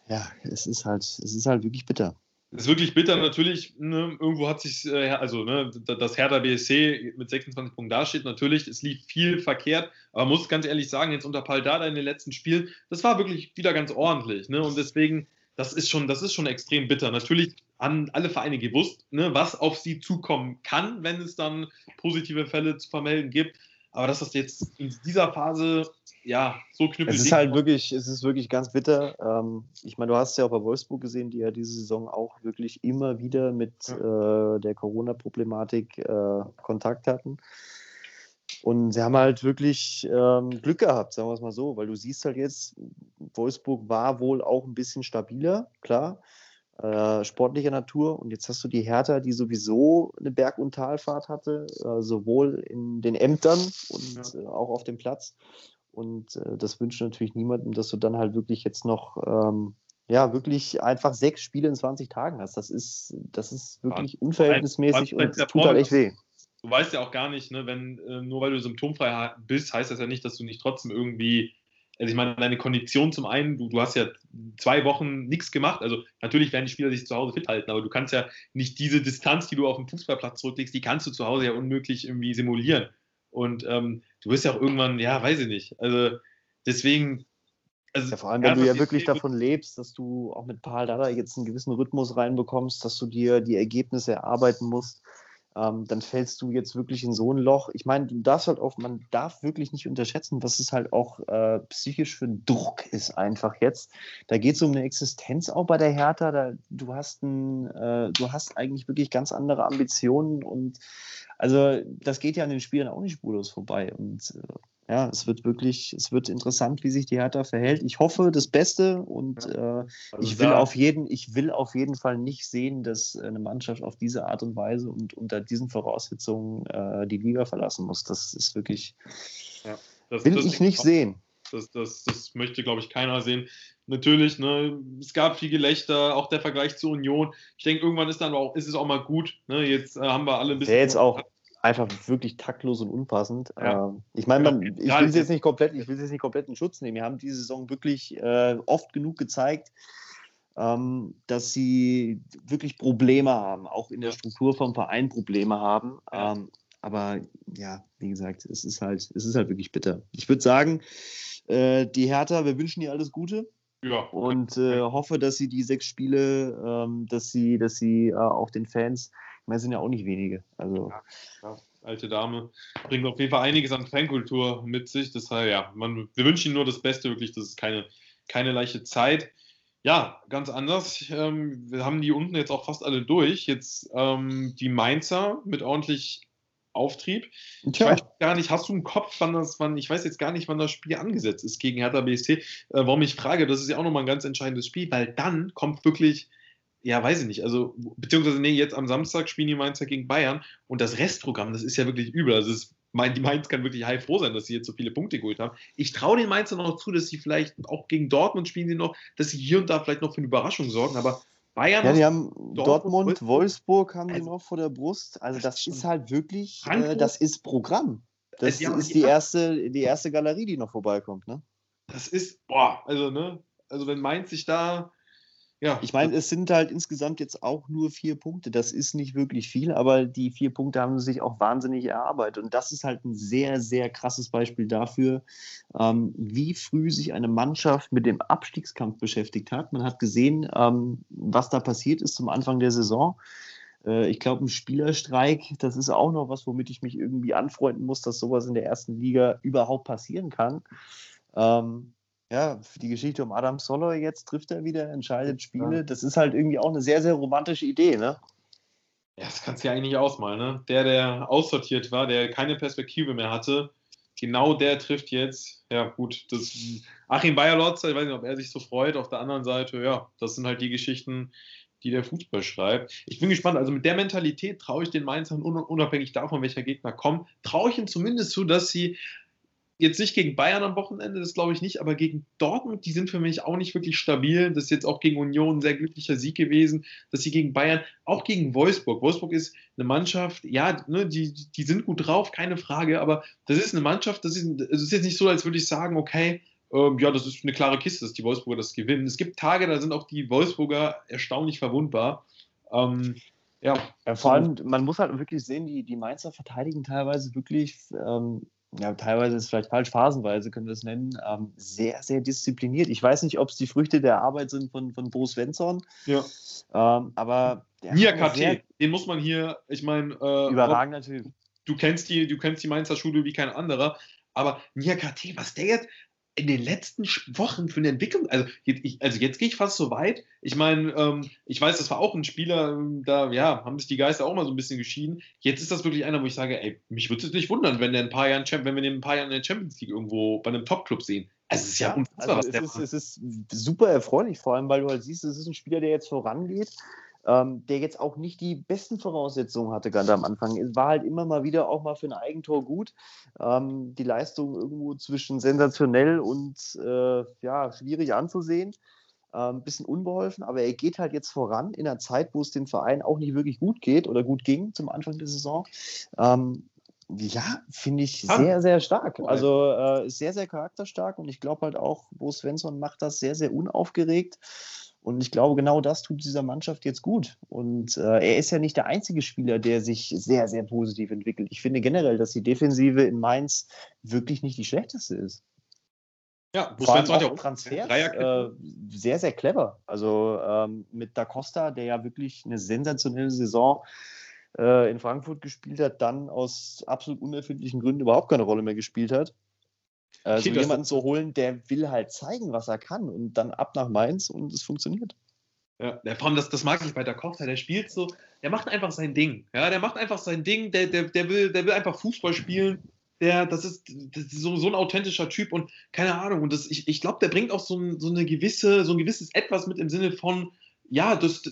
ja, es ist halt, es ist halt wirklich bitter ist wirklich bitter natürlich. Ne, irgendwo hat sich, äh, also ne, dass Hertha BSC mit 26 Punkten dasteht, natürlich, es lief viel verkehrt, aber muss ganz ehrlich sagen, jetzt unter Paldada in den letzten Spielen, das war wirklich wieder ganz ordentlich. Ne, und deswegen, das ist schon, das ist schon extrem bitter. Natürlich haben alle Vereine gewusst, ne, was auf sie zukommen kann, wenn es dann positive Fälle zu vermelden gibt. Aber dass das jetzt in dieser Phase ja so knüppelt. Es ist halt wirklich, es ist wirklich ganz bitter. Ähm, ich meine, du hast ja auch bei Wolfsburg gesehen, die ja diese Saison auch wirklich immer wieder mit ja. äh, der Corona-Problematik äh, Kontakt hatten. Und sie haben halt wirklich ähm, Glück gehabt, sagen wir es mal so, weil du siehst halt jetzt, Wolfsburg war wohl auch ein bisschen stabiler, klar, äh, sportlicher Natur. Und jetzt hast du die Hertha, die sowieso eine Berg- und Talfahrt hatte, äh, sowohl in den Ämtern und ja. äh, auch auf dem Platz. Und äh, das wünscht natürlich niemandem, dass du dann halt wirklich jetzt noch ähm, ja, wirklich einfach sechs Spiele in 20 Tagen hast. Das ist, das ist wirklich unverhältnismäßig und tut halt echt weh du weißt ja auch gar nicht, ne, wenn äh, nur weil du symptomfrei bist, heißt das ja nicht, dass du nicht trotzdem irgendwie, also ich meine, deine Kondition zum einen, du, du hast ja zwei Wochen nichts gemacht, also natürlich werden die Spieler sich zu Hause fit halten, aber du kannst ja nicht diese Distanz, die du auf dem Fußballplatz zurücklegst, die kannst du zu Hause ja unmöglich irgendwie simulieren. Und ähm, du wirst ja auch irgendwann, ja, weiß ich nicht. Also deswegen, also, ja, vor allem, wenn du ja wirklich davon lebst, dass du auch mit Paul Dada jetzt einen gewissen Rhythmus reinbekommst, dass du dir die Ergebnisse erarbeiten musst ähm, dann fällst du jetzt wirklich in so ein Loch. Ich meine, du darfst halt auch, man darf wirklich nicht unterschätzen, was es halt auch äh, psychisch für Druck ist einfach jetzt. Da geht es um eine Existenz auch bei der Hertha. Da, du hast ein, äh, du hast eigentlich wirklich ganz andere Ambitionen und also das geht ja an den Spielern auch nicht spurlos vorbei. Und äh, ja, es wird wirklich, es wird interessant, wie sich die Hertha verhält. Ich hoffe das Beste und ja. äh, also ich, will auf jeden, ich will auf jeden Fall nicht sehen, dass eine Mannschaft auf diese Art und Weise und unter diesen Voraussetzungen äh, die Liga verlassen muss. Das ist wirklich, ja, das, will das ich nicht auch, sehen. Das, das, das möchte, glaube ich, keiner sehen. Natürlich, ne, es gab viel Gelächter, auch der Vergleich zur Union. Ich denke, irgendwann ist dann auch, ist es auch mal gut. Ne? Jetzt äh, haben wir alle ein bisschen. jetzt auch einfach wirklich taktlos und unpassend. Ja. Ähm, ich meine, man, ich will es jetzt nicht komplett, ich will jetzt nicht komplett in Schutz nehmen. Wir haben diese Saison wirklich äh, oft genug gezeigt, ähm, dass sie wirklich Probleme haben, auch in der Struktur vom Verein Probleme haben. Ähm, aber ja, wie gesagt, es ist halt, es ist halt wirklich bitter. Ich würde sagen, äh, die Hertha, wir wünschen ihr alles Gute. Ja. Und äh, hoffe, dass sie die sechs Spiele, ähm, dass sie, dass sie äh, auch den Fans meine, es sind ja auch nicht wenige. Also. Ja, ja, alte Dame bringt auf jeden Fall einiges an Fankultur mit sich. Deshalb, ja, man, wir wünschen Ihnen nur das Beste, wirklich. Das ist keine, keine leichte Zeit. Ja, ganz anders. Ähm, wir haben die unten jetzt auch fast alle durch. Jetzt ähm, die Mainzer mit ordentlich Auftrieb. Ich weiß gar nicht, hast du im Kopf, wann das, wann, ich weiß jetzt gar nicht, wann das Spiel angesetzt ist gegen Hertha BSC. Äh, warum ich frage, das ist ja auch nochmal ein ganz entscheidendes Spiel, weil dann kommt wirklich ja, weiß ich nicht. Also, beziehungsweise, nee, jetzt am Samstag spielen die Mainzer gegen Bayern und das Restprogramm, das ist ja wirklich übel. Also, es, die Mainz kann wirklich heilfroh sein, dass sie jetzt so viele Punkte geholt haben. Ich traue den Mainzer noch zu, dass sie vielleicht auch gegen Dortmund spielen sie noch, dass sie hier und da vielleicht noch für eine Überraschung sorgen, aber Bayern. Ja, die haben Dortmund, Dortmund Wolfsburg haben also, die noch vor der Brust. Also das ist halt wirklich, äh, das ist Programm. Das also, ist die erste, die erste Galerie, die noch vorbeikommt, ne? Das ist, boah, also, ne, also wenn Mainz sich da ja. Ich meine, es sind halt insgesamt jetzt auch nur vier Punkte. Das ist nicht wirklich viel, aber die vier Punkte haben sich auch wahnsinnig erarbeitet. Und das ist halt ein sehr, sehr krasses Beispiel dafür, ähm, wie früh sich eine Mannschaft mit dem Abstiegskampf beschäftigt hat. Man hat gesehen, ähm, was da passiert ist zum Anfang der Saison. Äh, ich glaube, ein Spielerstreik, das ist auch noch was, womit ich mich irgendwie anfreunden muss, dass sowas in der ersten Liga überhaupt passieren kann. Ähm, ja, die Geschichte um Adam Soloy jetzt trifft er wieder, entscheidet Spiele. Das ist halt irgendwie auch eine sehr, sehr romantische Idee, ne? Ja, das kannst du ja eigentlich nicht ausmalen, ne? Der, der aussortiert war, der keine Perspektive mehr hatte, genau der trifft jetzt. Ja, gut, das Achim Bayerlotzer, ich weiß nicht, ob er sich so freut. Auf der anderen Seite, ja, das sind halt die Geschichten, die der Fußball schreibt. Ich bin gespannt, also mit der Mentalität traue ich den Mainzern unabhängig davon, welcher Gegner kommt, traue ich ihnen zumindest zu, dass sie jetzt nicht gegen Bayern am Wochenende, das glaube ich nicht, aber gegen Dortmund, die sind für mich auch nicht wirklich stabil. Das ist jetzt auch gegen Union ein sehr glücklicher Sieg gewesen, dass sie gegen Bayern, auch gegen Wolfsburg. Wolfsburg ist eine Mannschaft, ja, ne, die, die sind gut drauf, keine Frage, aber das ist eine Mannschaft, das ist, es ist jetzt nicht so, als würde ich sagen, okay, ähm, ja, das ist eine klare Kiste, dass die Wolfsburger das gewinnen. Es gibt Tage, da sind auch die Wolfsburger erstaunlich verwundbar. Ähm, ja. ja. vor allem, man muss halt wirklich sehen, die, die Mainzer verteidigen teilweise wirklich ähm, ja, teilweise ist es vielleicht falsch, phasenweise können wir es nennen, ähm, sehr, sehr diszipliniert. Ich weiß nicht, ob es die Früchte der Arbeit sind von, von Bo Svensson. Ja. Ähm, aber. Nia KT, den muss man hier, ich meine. Äh, überragender Typ. Du kennst, die, du kennst die Mainzer Schule wie kein anderer. Aber Nia KT, was der jetzt, in den letzten Wochen für eine Entwicklung, also, ich, also jetzt gehe ich fast so weit. Ich meine, ähm, ich weiß, das war auch ein Spieler, ähm, da ja, haben sich die Geister auch mal so ein bisschen geschieden. Jetzt ist das wirklich einer, wo ich sage, ey, mich würde es nicht wundern, wenn der ein paar Jahren, wenn wir den ein paar Jahren in der Champions League irgendwo bei einem Top-Club sehen. Also es ist ja, ja unfassbar, also was der es ist, es ist super erfreulich, vor allem, weil du halt siehst, es ist ein Spieler, der jetzt vorangeht ähm, der jetzt auch nicht die besten Voraussetzungen hatte ganz am Anfang. Es war halt immer mal wieder auch mal für ein Eigentor gut. Ähm, die Leistung irgendwo zwischen sensationell und äh, ja, schwierig anzusehen. Ein ähm, bisschen unbeholfen, aber er geht halt jetzt voran in einer Zeit, wo es dem Verein auch nicht wirklich gut geht oder gut ging zum Anfang der Saison. Ähm, ja, finde ich sehr, sehr stark. Also äh, sehr, sehr charakterstark und ich glaube halt auch, Bo Svensson macht das sehr, sehr unaufgeregt. Und ich glaube, genau das tut dieser Mannschaft jetzt gut. Und äh, er ist ja nicht der einzige Spieler, der sich sehr, sehr positiv entwickelt. Ich finde generell, dass die Defensive in Mainz wirklich nicht die schlechteste ist. Ja, Vor allem auch Transfers äh, sehr, sehr clever. Also ähm, mit Da Costa, der ja wirklich eine sensationelle Saison äh, in Frankfurt gespielt hat, dann aus absolut unerfindlichen Gründen überhaupt keine Rolle mehr gespielt hat. Also okay, jemanden zu holen, der will halt zeigen, was er kann und dann ab nach Mainz und es funktioniert. Ja, der, vor allem, das, das mag ich bei der Kochter, der spielt so, der macht einfach sein Ding. Ja, der macht einfach sein Ding, der, der, der, will, der will einfach Fußball spielen. Der, das ist, das ist so, so ein authentischer Typ und keine Ahnung. Und das, ich, ich glaube, der bringt auch so, ein, so eine gewisse, so ein gewisses Etwas mit im Sinne von, ja, das,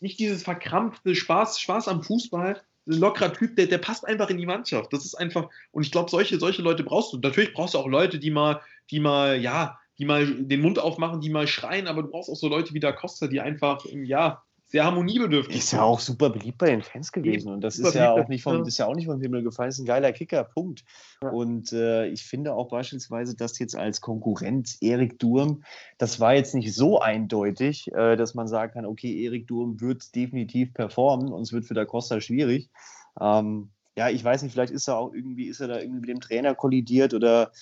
nicht dieses verkrampfte Spaß, Spaß am Fußball, lockerer Typ, der, der passt einfach in die Mannschaft. Das ist einfach, und ich glaube, solche, solche Leute brauchst du. Natürlich brauchst du auch Leute, die mal, die mal, ja, die mal den Mund aufmachen, die mal schreien, aber du brauchst auch so Leute wie der Costa, die einfach, ja, sehr harmoniebedürftig. Ist ja auch super beliebt bei den Fans gewesen. Und das ist ja, auch nicht vom, ist ja auch nicht vom Himmel gefallen. Ist ein geiler Kicker, Punkt. Ja. Und äh, ich finde auch beispielsweise, dass jetzt als Konkurrent Erik Durm, das war jetzt nicht so eindeutig, äh, dass man sagen kann, okay, Erik Durm wird definitiv performen und es wird für der Costa schwierig. Ähm, ja, ich weiß nicht, vielleicht ist er auch irgendwie, ist er da irgendwie mit dem Trainer kollidiert oder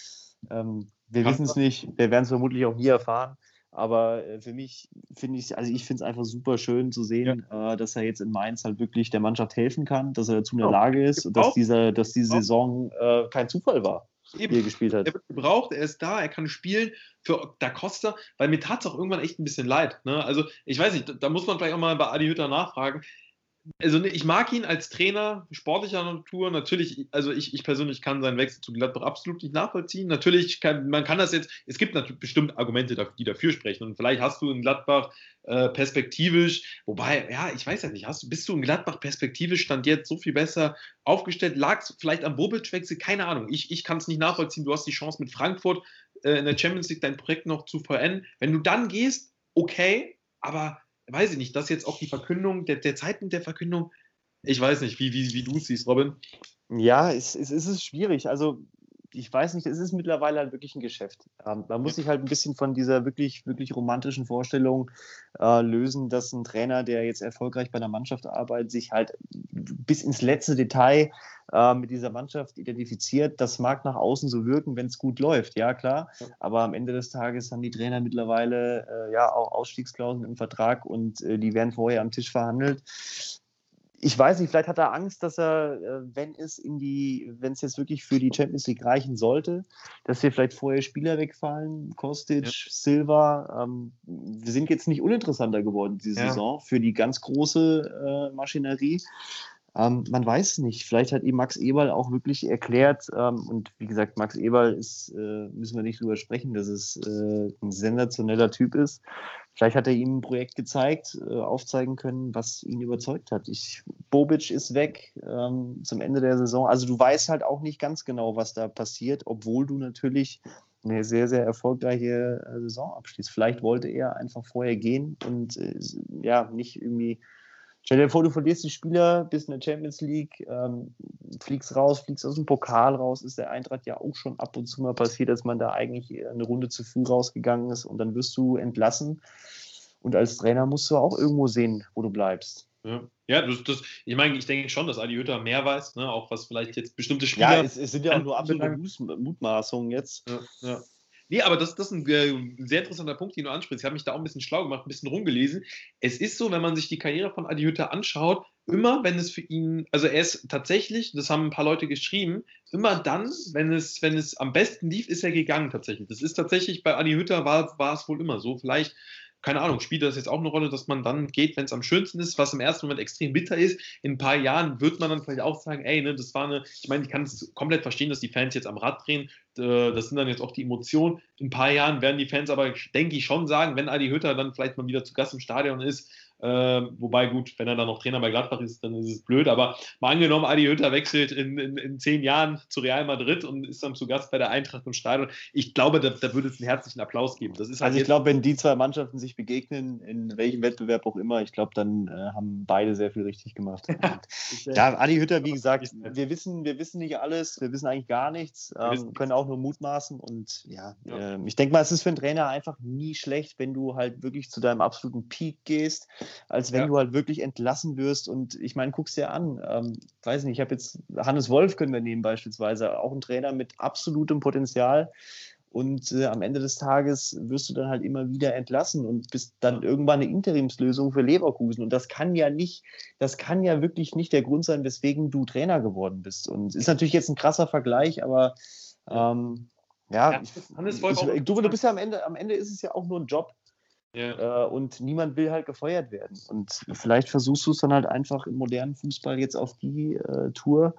ähm, wir wissen es nicht. Wir werden es vermutlich auch nie erfahren. Aber äh, für mich finde ich, also ich finde es einfach super schön zu sehen, ja. äh, dass er jetzt in Mainz halt wirklich der Mannschaft helfen kann, dass er dazu in der Lage ist und dass, dieser, dass diese Saison äh, kein Zufall war. Eben. Wie er gespielt hat. Er wird gebraucht, er ist da, er kann spielen für Da Costa, weil mir tat es auch irgendwann echt ein bisschen leid. Ne? Also, ich weiß nicht, da muss man vielleicht auch mal bei Adi Hütter nachfragen also ne, ich mag ihn als Trainer sportlicher Natur. Natürlich, also ich, ich persönlich kann seinen Wechsel zu Gladbach absolut nicht nachvollziehen. Natürlich kann man kann das jetzt, es gibt natürlich bestimmt Argumente, die dafür sprechen. Und vielleicht hast du in Gladbach äh, perspektivisch, wobei, ja, ich weiß ja nicht, hast bist du in Gladbach perspektivisch stand jetzt so viel besser aufgestellt? Lag es vielleicht am Bobic-Wechsel? Keine Ahnung. Ich, ich kann es nicht nachvollziehen. Du hast die Chance mit Frankfurt äh, in der Champions League dein Projekt noch zu vollenden. Wenn du dann gehst, okay, aber weiß ich nicht, das jetzt auch die Verkündung, der, der Zeitpunkt der Verkündung, ich weiß nicht, wie, wie, wie du es siehst, Robin. Ja, es, es, es ist schwierig. Also ich weiß nicht, es ist mittlerweile halt wirklich ein Geschäft. Ähm, man muss sich halt ein bisschen von dieser wirklich, wirklich romantischen Vorstellung äh, lösen, dass ein Trainer, der jetzt erfolgreich bei einer Mannschaft arbeitet, sich halt bis ins letzte Detail äh, mit dieser Mannschaft identifiziert. Das mag nach außen so wirken, wenn es gut läuft, ja klar. Aber am Ende des Tages haben die Trainer mittlerweile äh, ja auch Ausstiegsklauseln im Vertrag und äh, die werden vorher am Tisch verhandelt ich weiß nicht, vielleicht hat er Angst, dass er, äh, wenn es in die, wenn es jetzt wirklich für die Champions League reichen sollte, dass hier vielleicht vorher Spieler wegfallen, Kostic, ja. Silva. Ähm, wir sind jetzt nicht uninteressanter geworden diese ja. Saison für die ganz große äh, Maschinerie. Ähm, man weiß nicht. Vielleicht hat ihm Max Eberl auch wirklich erklärt, ähm, und wie gesagt, Max Eberl ist, äh, müssen wir nicht drüber sprechen, dass es äh, ein sensationeller Typ ist. Vielleicht hat er ihm ein Projekt gezeigt, äh, aufzeigen können, was ihn überzeugt hat. Ich, Bobic ist weg ähm, zum Ende der Saison. Also du weißt halt auch nicht ganz genau, was da passiert, obwohl du natürlich eine sehr, sehr erfolgreiche äh, Saison abschließt. Vielleicht wollte er einfach vorher gehen und äh, ja, nicht irgendwie Stell dir vor, du verlierst die Spieler, bist in der Champions League, ähm, fliegst raus, fliegst aus dem Pokal raus, ist der Eintracht ja auch schon ab und zu mal passiert, dass man da eigentlich eine Runde zu früh rausgegangen ist und dann wirst du entlassen. Und als Trainer musst du auch irgendwo sehen, wo du bleibst. Ja, ja das, das, ich meine, ich denke schon, dass Adi Hütter mehr weiß, ne? auch was vielleicht jetzt bestimmte Spieler. Ja, es, es sind ja auch nur absolute Mutmaßungen jetzt. Ja, ja. Nee, aber das, das ist ein äh, sehr interessanter Punkt, den du ansprichst. Ich habe mich da auch ein bisschen schlau gemacht, ein bisschen rumgelesen. Es ist so, wenn man sich die Karriere von Adi Hütter anschaut, immer wenn es für ihn, also er ist tatsächlich, das haben ein paar Leute geschrieben, immer dann, wenn es, wenn es am besten lief, ist er gegangen tatsächlich. Das ist tatsächlich bei Adi Hütter war, war es wohl immer so. Vielleicht keine Ahnung, spielt das jetzt auch eine Rolle, dass man dann geht, wenn es am schönsten ist, was im ersten Moment extrem bitter ist. In ein paar Jahren wird man dann vielleicht auch sagen, ey, ne, das war eine, ich meine, ich kann es komplett verstehen, dass die Fans jetzt am Rad drehen. Das sind dann jetzt auch die Emotionen. In ein paar Jahren werden die Fans aber, denke ich, schon sagen, wenn Adi Hütter dann vielleicht mal wieder zu Gast im Stadion ist, äh, wobei, gut, wenn er dann noch Trainer bei Gladbach ist, dann ist es blöd. Aber mal angenommen, Adi Hütter wechselt in, in, in zehn Jahren zu Real Madrid und ist dann zu Gast bei der Eintracht im Stadion. Ich glaube, da, da würde es einen herzlichen Applaus geben. Halt also, ich glaube, wenn die zwei Mannschaften sich begegnen, in welchem Wettbewerb auch immer, ich glaube, dann äh, haben beide sehr viel richtig gemacht. ja, Adi Hütter, wie gesagt, wir wissen, wir wissen nicht alles, wir wissen eigentlich gar nichts, ähm, können auch nur mutmaßen. Und ja, ja. Äh, ich denke mal, es ist für einen Trainer einfach nie schlecht, wenn du halt wirklich zu deinem absoluten Peak gehst als wenn ja. du halt wirklich entlassen wirst. Und ich meine, guck's dir an. Ähm, weiß nicht, ich habe jetzt Hannes Wolf können wir nehmen beispielsweise, auch ein Trainer mit absolutem Potenzial. Und äh, am Ende des Tages wirst du dann halt immer wieder entlassen und bist dann irgendwann eine Interimslösung für Leverkusen. Und das kann ja nicht, das kann ja wirklich nicht der Grund sein, weswegen du Trainer geworden bist. Und ist natürlich jetzt ein krasser Vergleich, aber ähm, ja, ja ich, ich, du, du bist ja am Ende, am Ende ist es ja auch nur ein Job. Ja. Äh, und niemand will halt gefeuert werden. Und vielleicht versuchst du es dann halt einfach im modernen Fußball jetzt auf die äh, Tour,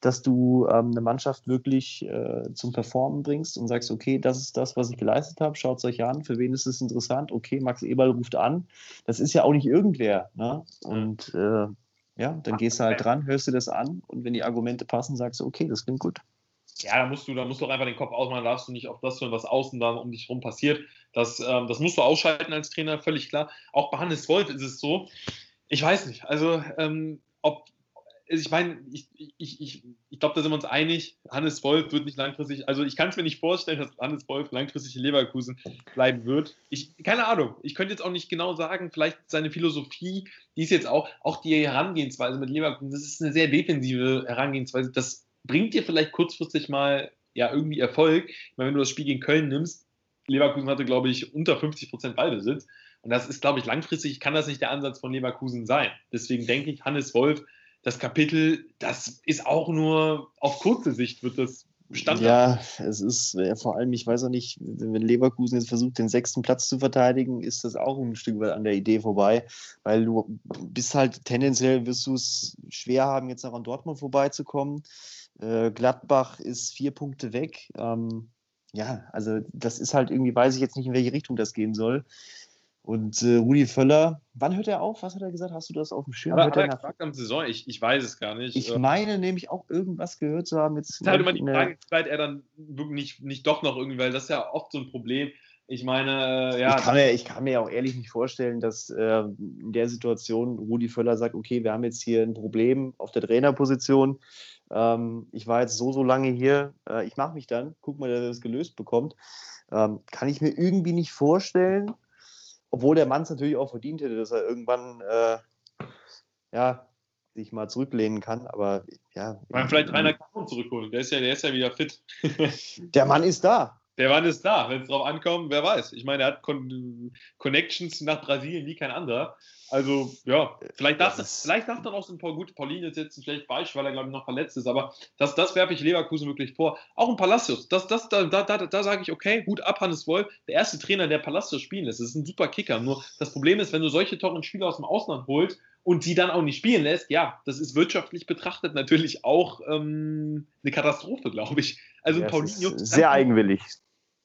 dass du ähm, eine Mannschaft wirklich äh, zum Performen bringst und sagst, okay, das ist das, was ich geleistet habe, schaut es euch an, für wen ist es interessant? Okay, Max Eberl ruft an. Das ist ja auch nicht irgendwer. Ne? Und äh, ja, dann gehst du halt dran, hörst du das an und wenn die Argumente passen, sagst du, okay, das klingt gut ja, da musst du, da musst du auch einfach den Kopf ausmachen, darfst du nicht auf das hören, was außen dann um dich herum passiert. Das, ähm, das musst du ausschalten als Trainer, völlig klar. Auch bei Hannes Wolf ist es so. Ich weiß nicht, also ähm, ob, ich meine, ich, ich, ich, ich glaube, da sind wir uns einig, Hannes Wolf wird nicht langfristig, also ich kann es mir nicht vorstellen, dass Hannes Wolf langfristig in Leverkusen bleiben wird. Ich, keine Ahnung, ich könnte jetzt auch nicht genau sagen, vielleicht seine Philosophie, die ist jetzt auch, auch die Herangehensweise mit Leverkusen, das ist eine sehr defensive Herangehensweise, das bringt dir vielleicht kurzfristig mal ja irgendwie Erfolg. Ich meine, wenn du das Spiel gegen Köln nimmst, Leverkusen hatte, glaube ich, unter 50 Prozent Ballbesitz. Und das ist, glaube ich, langfristig kann das nicht der Ansatz von Leverkusen sein. Deswegen denke ich, Hannes Wolf, das Kapitel, das ist auch nur auf kurze Sicht wird das Standard. Ja, es ist ja, vor allem, ich weiß auch nicht, wenn Leverkusen jetzt versucht, den sechsten Platz zu verteidigen, ist das auch ein Stück weit an der Idee vorbei, weil du bist halt tendenziell wirst du es schwer haben, jetzt noch an Dortmund vorbeizukommen. Äh, Gladbach ist vier Punkte weg. Ähm, ja, also das ist halt irgendwie, weiß ich jetzt nicht, in welche Richtung das gehen soll. Und äh, Rudi Völler, wann hört er auf? Was hat er gesagt? Hast du das auf dem Schirm? Aber, aber er gesagt am Saison, ich, ich weiß es gar nicht. Ich meine nämlich auch irgendwas gehört zu haben. Jetzt ist halt immer die Frage, vielleicht er dann nicht, nicht doch noch irgendwie, weil das ist ja oft so ein Problem. Ich meine, äh, ja. Ich kann, mir, ich kann mir auch ehrlich nicht vorstellen, dass äh, in der Situation Rudi Völler sagt, okay, wir haben jetzt hier ein Problem auf der Trainerposition ähm, ich war jetzt so, so lange hier, äh, ich mache mich dann, guck mal, dass er das gelöst bekommt. Ähm, kann ich mir irgendwie nicht vorstellen, obwohl der Mann es natürlich auch verdient hätte, dass er irgendwann äh, ja, sich mal zurücklehnen kann, aber ja. Man vielleicht Rainer Kahn zurückholen, der ist, ja, der ist ja wieder fit. der Mann ist da. Der Mann ist da. Wenn es drauf ankommt, wer weiß. Ich meine, er hat Con Connections nach Brasilien wie kein anderer. Also, ja, vielleicht darf, das, vielleicht darf dann auch so ein paar gute Pauline jetzt ein schlecht Beispiel, weil er, glaube ich, noch verletzt ist. Aber das, das werfe ich Leverkusen wirklich vor. Auch ein Palacios. Das, das, da da, da, da sage ich, okay, gut ab, Hannes Wolf. Der erste Trainer, der Palacios spielen lässt. Das ist ein super Kicker. Nur das Problem ist, wenn du solche teuren Spieler aus dem Ausland holst und sie dann auch nicht spielen lässt, ja, das ist wirtschaftlich betrachtet natürlich auch ähm, eine Katastrophe, glaube ich. Also ja, Paulinho. Sehr eigenwillig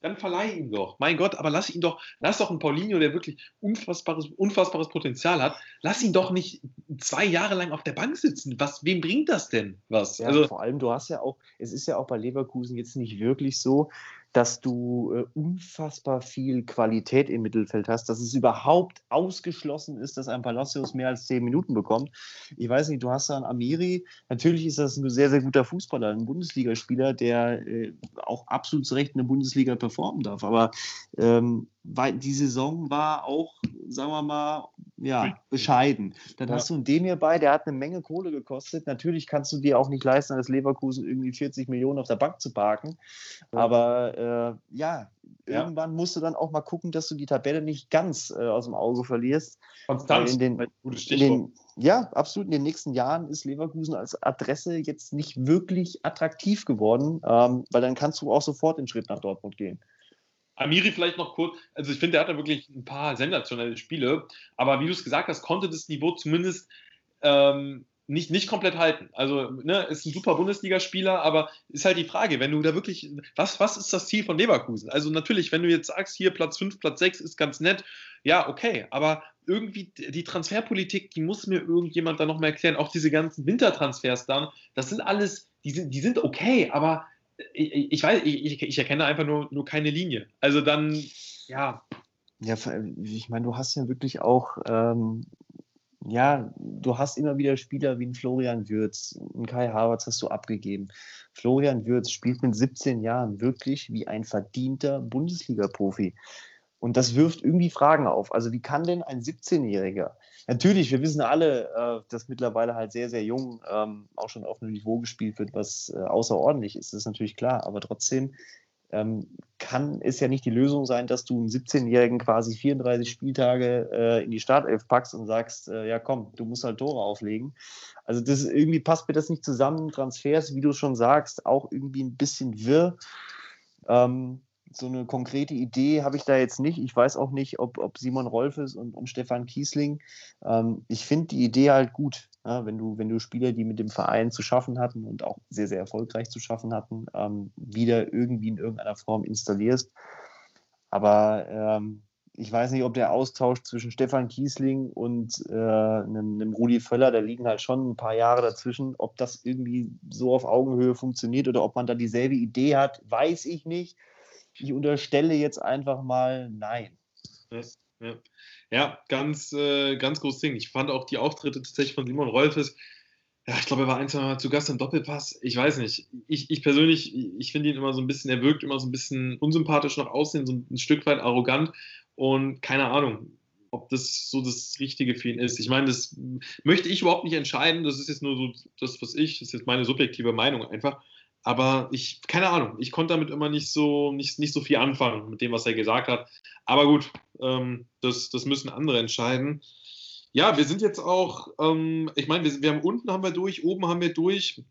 dann verleih ihn doch. Mein Gott, aber lass ihn doch, lass doch einen Paulinho, der wirklich unfassbares, unfassbares Potenzial hat, lass ihn doch nicht zwei Jahre lang auf der Bank sitzen. Was, wem bringt das denn was? Ja, also, vor allem, du hast ja auch, es ist ja auch bei Leverkusen jetzt nicht wirklich so, dass du äh, unfassbar viel Qualität im Mittelfeld hast, dass es überhaupt ausgeschlossen ist, dass ein Palacios mehr als zehn Minuten bekommt. Ich weiß nicht, du hast da einen Amiri, natürlich ist das ein sehr, sehr guter Fußballer, ein Bundesligaspieler, der äh, auch absolut zu Recht in der Bundesliga performen darf. Aber ähm, die Saison war auch, sagen wir mal, ja, bescheiden. Dann ja. hast du einen Demir bei, der hat eine Menge Kohle gekostet. Natürlich kannst du dir auch nicht leisten, als Leverkusen irgendwie 40 Millionen auf der Bank zu parken. Ja. Aber äh, ja, irgendwann musst du dann auch mal gucken, dass du die Tabelle nicht ganz äh, aus dem Auge verlierst. Konstanz, in den, in den, ja, absolut. In den nächsten Jahren ist Leverkusen als Adresse jetzt nicht wirklich attraktiv geworden, ähm, weil dann kannst du auch sofort den Schritt nach Dortmund gehen. Amiri vielleicht noch kurz, also ich finde, der hat da wirklich ein paar sensationelle Spiele, aber wie du es gesagt hast, konnte das Niveau zumindest ähm, nicht, nicht komplett halten. Also, ne, ist ein super Bundesligaspieler, aber ist halt die Frage, wenn du da wirklich, was, was ist das Ziel von Leverkusen? Also, natürlich, wenn du jetzt sagst, hier Platz 5, Platz 6 ist ganz nett, ja, okay, aber irgendwie die Transferpolitik, die muss mir irgendjemand da nochmal erklären. Auch diese ganzen Wintertransfers dann, das sind alles, die sind, die sind okay, aber ich, ich weiß, ich, ich, erkenne einfach nur, nur keine Linie. Also dann, ja. Ja, ich meine, du hast ja wirklich auch, ähm, ja, du hast immer wieder Spieler wie ein Florian Würz, ein Kai Havertz hast du abgegeben. Florian Würz spielt mit 17 Jahren wirklich wie ein verdienter Bundesliga-Profi. Und das wirft irgendwie Fragen auf. Also wie kann denn ein 17-Jähriger Natürlich, wir wissen alle, äh, dass mittlerweile halt sehr, sehr jung ähm, auch schon auf einem Niveau gespielt wird, was äh, außerordentlich ist. Das ist natürlich klar. Aber trotzdem ähm, kann es ja nicht die Lösung sein, dass du einen 17-Jährigen quasi 34 Spieltage äh, in die Startelf packst und sagst, äh, ja komm, du musst halt Tore auflegen. Also das irgendwie passt mir das nicht zusammen. Transfers, wie du schon sagst, auch irgendwie ein bisschen wirr. Ähm, so eine konkrete Idee habe ich da jetzt nicht. Ich weiß auch nicht, ob, ob Simon Rolfes und, und Stefan Kiesling. Ähm, ich finde die Idee halt gut, ja, wenn, du, wenn du Spieler, die mit dem Verein zu schaffen hatten und auch sehr, sehr erfolgreich zu schaffen hatten, ähm, wieder irgendwie in irgendeiner Form installierst. Aber ähm, ich weiß nicht, ob der Austausch zwischen Stefan Kiesling und äh, einem, einem, Rudi Völler, da liegen halt schon ein paar Jahre dazwischen, ob das irgendwie so auf Augenhöhe funktioniert oder ob man da dieselbe Idee hat, weiß ich nicht ich unterstelle jetzt einfach mal nein. Ja, ja. ja ganz, äh, ganz großes Ding. Ich fand auch die Auftritte tatsächlich von Simon Rolfes. Ja, ich glaube, er war ein, zwei Mal zu Gast im Doppelpass. Ich weiß nicht. Ich, ich persönlich, ich finde ihn immer so ein bisschen, er wirkt immer so ein bisschen unsympathisch nach außen, so ein Stück weit arrogant und keine Ahnung, ob das so das Richtige für ihn ist. Ich meine, das möchte ich überhaupt nicht entscheiden. Das ist jetzt nur so das, was ich, das ist jetzt meine subjektive Meinung einfach. Aber ich, keine Ahnung, ich konnte damit immer nicht so, nicht, nicht so viel anfangen mit dem, was er gesagt hat. Aber gut, ähm, das, das müssen andere entscheiden. Ja, wir sind jetzt auch, ähm, ich meine, wir, wir haben unten haben wir durch, oben haben wir durch.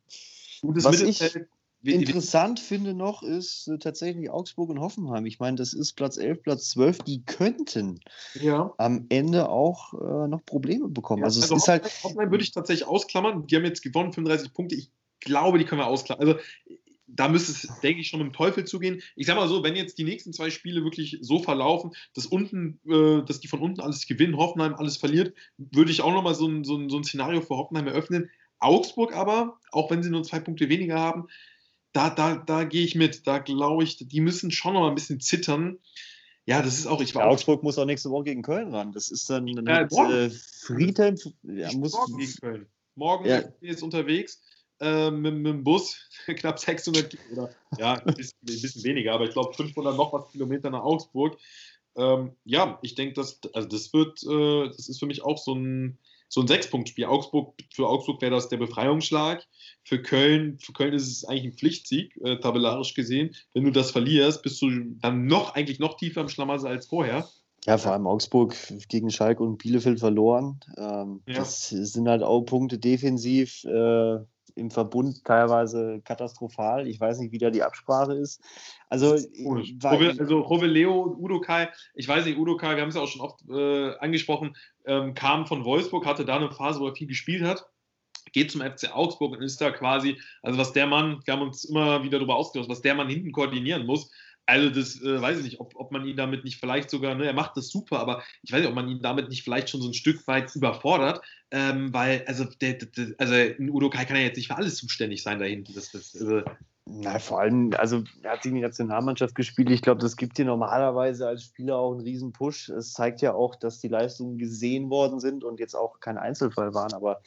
Gutes was Mittelfeld. Ich interessant finde noch, ist äh, tatsächlich Augsburg und Hoffenheim. Ich meine, das ist Platz 11, Platz 12. Die könnten ja. am Ende auch äh, noch Probleme bekommen. Ja, also, also, es ist halt. Hoffenheim würde ich tatsächlich ausklammern. Die haben jetzt gewonnen, 35 Punkte. Ich glaube, die können wir ausklammern. Also da müsste es, denke ich, schon mit dem Teufel zugehen. Ich sage mal so, wenn jetzt die nächsten zwei Spiele wirklich so verlaufen, dass unten, äh, dass die von unten alles gewinnen, Hoffenheim alles verliert, würde ich auch nochmal so ein, so, ein, so ein Szenario für Hoffenheim eröffnen. Augsburg aber, auch wenn sie nur zwei Punkte weniger haben, da, da, da gehe ich mit. Da glaube ich, die müssen schon noch ein bisschen zittern. Ja, das ist auch. Ich war ja, Augsburg muss auch nächste Woche gegen Köln ran. Das ist dann, dann äh, äh, Friedhelm. Ja, muss, morgen gegen Köln. Morgen ja. ist unterwegs äh, mit, mit, dem Bus knapp 600 oder ja, ein bisschen, ein bisschen weniger, aber ich glaube 500 noch was Kilometer nach Augsburg. Ähm, ja, ich denke, dass also das wird, äh, das ist für mich auch so ein so ein Sechspunktspiel. Augsburg, für Augsburg wäre das der Befreiungsschlag. Für Köln, für Köln ist es eigentlich ein Pflichtsieg, äh, tabellarisch gesehen. Wenn du das verlierst, bist du dann noch eigentlich noch tiefer im Schlamassel als vorher. Ja, vor allem Augsburg gegen Schalke und Bielefeld verloren. Ähm, ja. Das sind halt auch Punkte defensiv. Äh, im Verbund teilweise katastrophal. Ich weiß nicht, wie da die Absprache ist. Also, Rove, also Roveleo, Udo Kai, ich weiß nicht, Udo Kai, wir haben es ja auch schon oft äh, angesprochen, ähm, kam von Wolfsburg, hatte da eine Phase, wo er viel gespielt hat geht zum FC Augsburg und ist da quasi, also was der Mann, wir haben uns immer wieder darüber ausgelassen, was der Mann hinten koordinieren muss, also das äh, weiß ich nicht, ob, ob man ihn damit nicht vielleicht sogar, ne, er macht das super, aber ich weiß nicht, ob man ihn damit nicht vielleicht schon so ein Stück weit überfordert, ähm, weil, also, der, der, also ein Udo Kai kann ja jetzt nicht für alles zuständig sein da hinten. Das, das, also na, vor allem, also er hat gegen die Nationalmannschaft gespielt. Ich glaube, das gibt dir normalerweise als Spieler auch einen riesen Push. Es zeigt ja auch, dass die Leistungen gesehen worden sind und jetzt auch kein Einzelfall waren, aber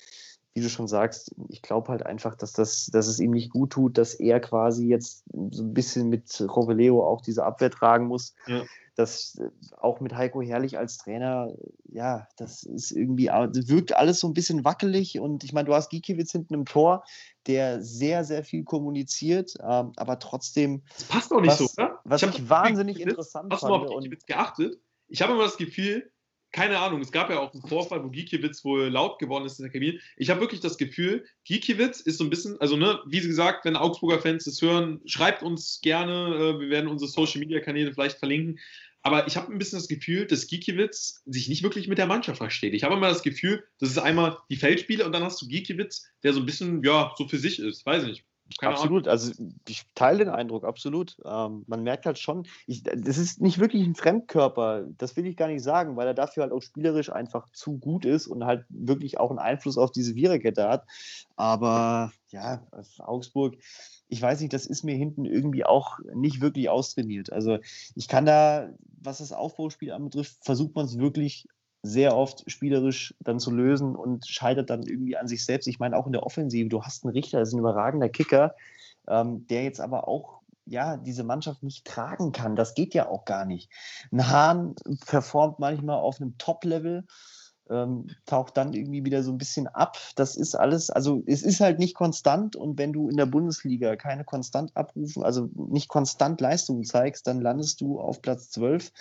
wie du schon sagst, ich glaube halt einfach, dass, das, dass es ihm nicht gut tut, dass er quasi jetzt so ein bisschen mit Roveleo auch diese Abwehr tragen muss. Ja. Das äh, auch mit Heiko Herrlich als Trainer, ja, das ist irgendwie, das wirkt alles so ein bisschen wackelig. Und ich meine, du hast Gikiewicz hinten im Tor, der sehr, sehr viel kommuniziert, ähm, aber trotzdem. Das passt auch nicht was, so, oder? Was ich, ich wahnsinnig interessant hast fand. Hast du mal auf Gikiewicz geachtet? Ich habe immer das Gefühl, keine Ahnung, es gab ja auch einen Vorfall, wo Gikiewicz wohl laut geworden ist in der Kabine. Ich habe wirklich das Gefühl, Gikiewicz ist so ein bisschen, also ne, wie gesagt, wenn Augsburger Fans das hören, schreibt uns gerne, äh, wir werden unsere Social Media Kanäle vielleicht verlinken. Aber ich habe ein bisschen das Gefühl, dass Gikiewicz sich nicht wirklich mit der Mannschaft versteht. Ich habe immer das Gefühl, das ist einmal die Feldspiele und dann hast du Gikiewicz, der so ein bisschen, ja, so für sich ist. Weiß nicht. Keine absolut, Ahnung. also ich teile den Eindruck, absolut. Ähm, man merkt halt schon, ich, das ist nicht wirklich ein Fremdkörper, das will ich gar nicht sagen, weil er dafür halt auch spielerisch einfach zu gut ist und halt wirklich auch einen Einfluss auf diese Viererkette hat. Aber ja, Augsburg, ich weiß nicht, das ist mir hinten irgendwie auch nicht wirklich austrainiert. Also ich kann da, was das Aufbauspiel anbetrifft, versucht man es wirklich sehr oft spielerisch dann zu lösen und scheitert dann irgendwie an sich selbst. Ich meine, auch in der Offensive, du hast einen Richter, das ist ein überragender Kicker, ähm, der jetzt aber auch ja, diese Mannschaft nicht tragen kann. Das geht ja auch gar nicht. Ein Hahn performt manchmal auf einem Top-Level, ähm, taucht dann irgendwie wieder so ein bisschen ab. Das ist alles, also es ist halt nicht konstant und wenn du in der Bundesliga keine konstant abrufen, also nicht konstant Leistungen zeigst, dann landest du auf Platz 12.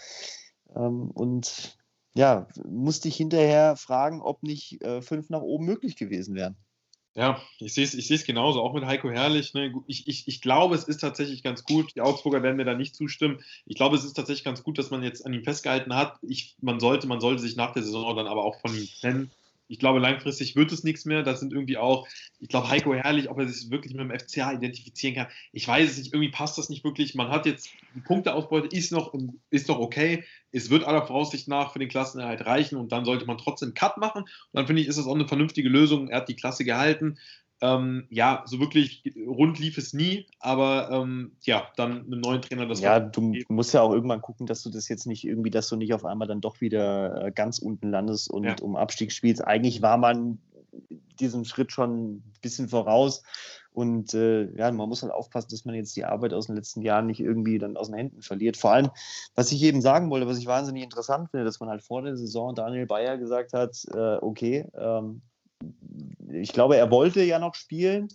Ähm, und ja, musste ich hinterher fragen, ob nicht äh, fünf nach oben möglich gewesen wären. Ja, ich sehe es ich genauso, auch mit Heiko Herrlich. Ne? Ich, ich, ich glaube, es ist tatsächlich ganz gut. Die Augsburger werden mir da nicht zustimmen. Ich glaube, es ist tatsächlich ganz gut, dass man jetzt an ihm festgehalten hat. Ich, man, sollte, man sollte sich nach der Saison dann aber auch von ihm trennen ich glaube, langfristig wird es nichts mehr. Das sind irgendwie auch, ich glaube, Heiko Herrlich, ob er sich wirklich mit dem FCA identifizieren kann. Ich weiß es nicht, irgendwie passt das nicht wirklich. Man hat jetzt die Punkteausbeute, ist noch, ist noch okay. Es wird aller Voraussicht nach für den Klassenerhalt reichen und dann sollte man trotzdem Cut machen. Und dann finde ich, ist das auch eine vernünftige Lösung. Er hat die Klasse gehalten. Ähm, ja, so wirklich rund lief es nie, aber ähm, ja, dann einem neuen Trainer das. Ja, du geben. musst ja auch irgendwann gucken, dass du das jetzt nicht irgendwie, dass du nicht auf einmal dann doch wieder äh, ganz unten landest und ja. um Abstieg spielst. Eigentlich war man diesem Schritt schon ein bisschen voraus. Und äh, ja, man muss halt aufpassen, dass man jetzt die Arbeit aus den letzten Jahren nicht irgendwie dann aus den Händen verliert. Vor allem, was ich eben sagen wollte, was ich wahnsinnig interessant finde, dass man halt vor der Saison Daniel Bayer gesagt hat, äh, okay, ähm, ich glaube, er wollte ja noch spielen.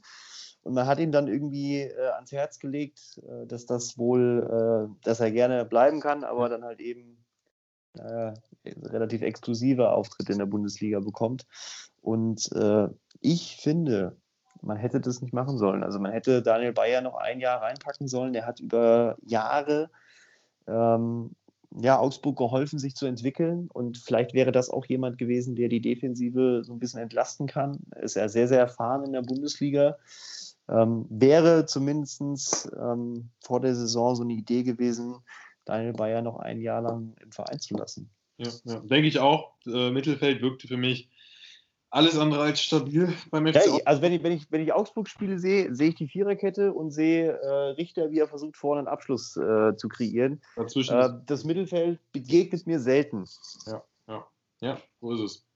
Und man hat ihm dann irgendwie äh, ans Herz gelegt, äh, dass das wohl, äh, dass er gerne bleiben kann, aber dann halt eben relativ exklusive Auftritte in der Bundesliga bekommt. Und äh, ich finde, man hätte das nicht machen sollen. Also man hätte Daniel Bayer noch ein Jahr reinpacken sollen. Der hat über Jahre ähm, ja, Augsburg geholfen, sich zu entwickeln. Und vielleicht wäre das auch jemand gewesen, der die Defensive so ein bisschen entlasten kann. Ist ja sehr, sehr erfahren in der Bundesliga. Ähm, wäre zumindest ähm, vor der Saison so eine Idee gewesen, Daniel Bayer noch ein Jahr lang im Verein zu lassen. Ja, ja. denke ich auch. Äh, Mittelfeld wirkte für mich alles andere als stabil beim FC. Ja, also wenn ich, wenn ich, wenn ich Augsburg-Spiele sehe, sehe ich die Viererkette und sehe äh, Richter, wie er versucht, vorne einen Abschluss äh, zu kreieren. Dazwischen äh, das Mittelfeld begegnet mir selten. Ja, ja, ja, so ist es.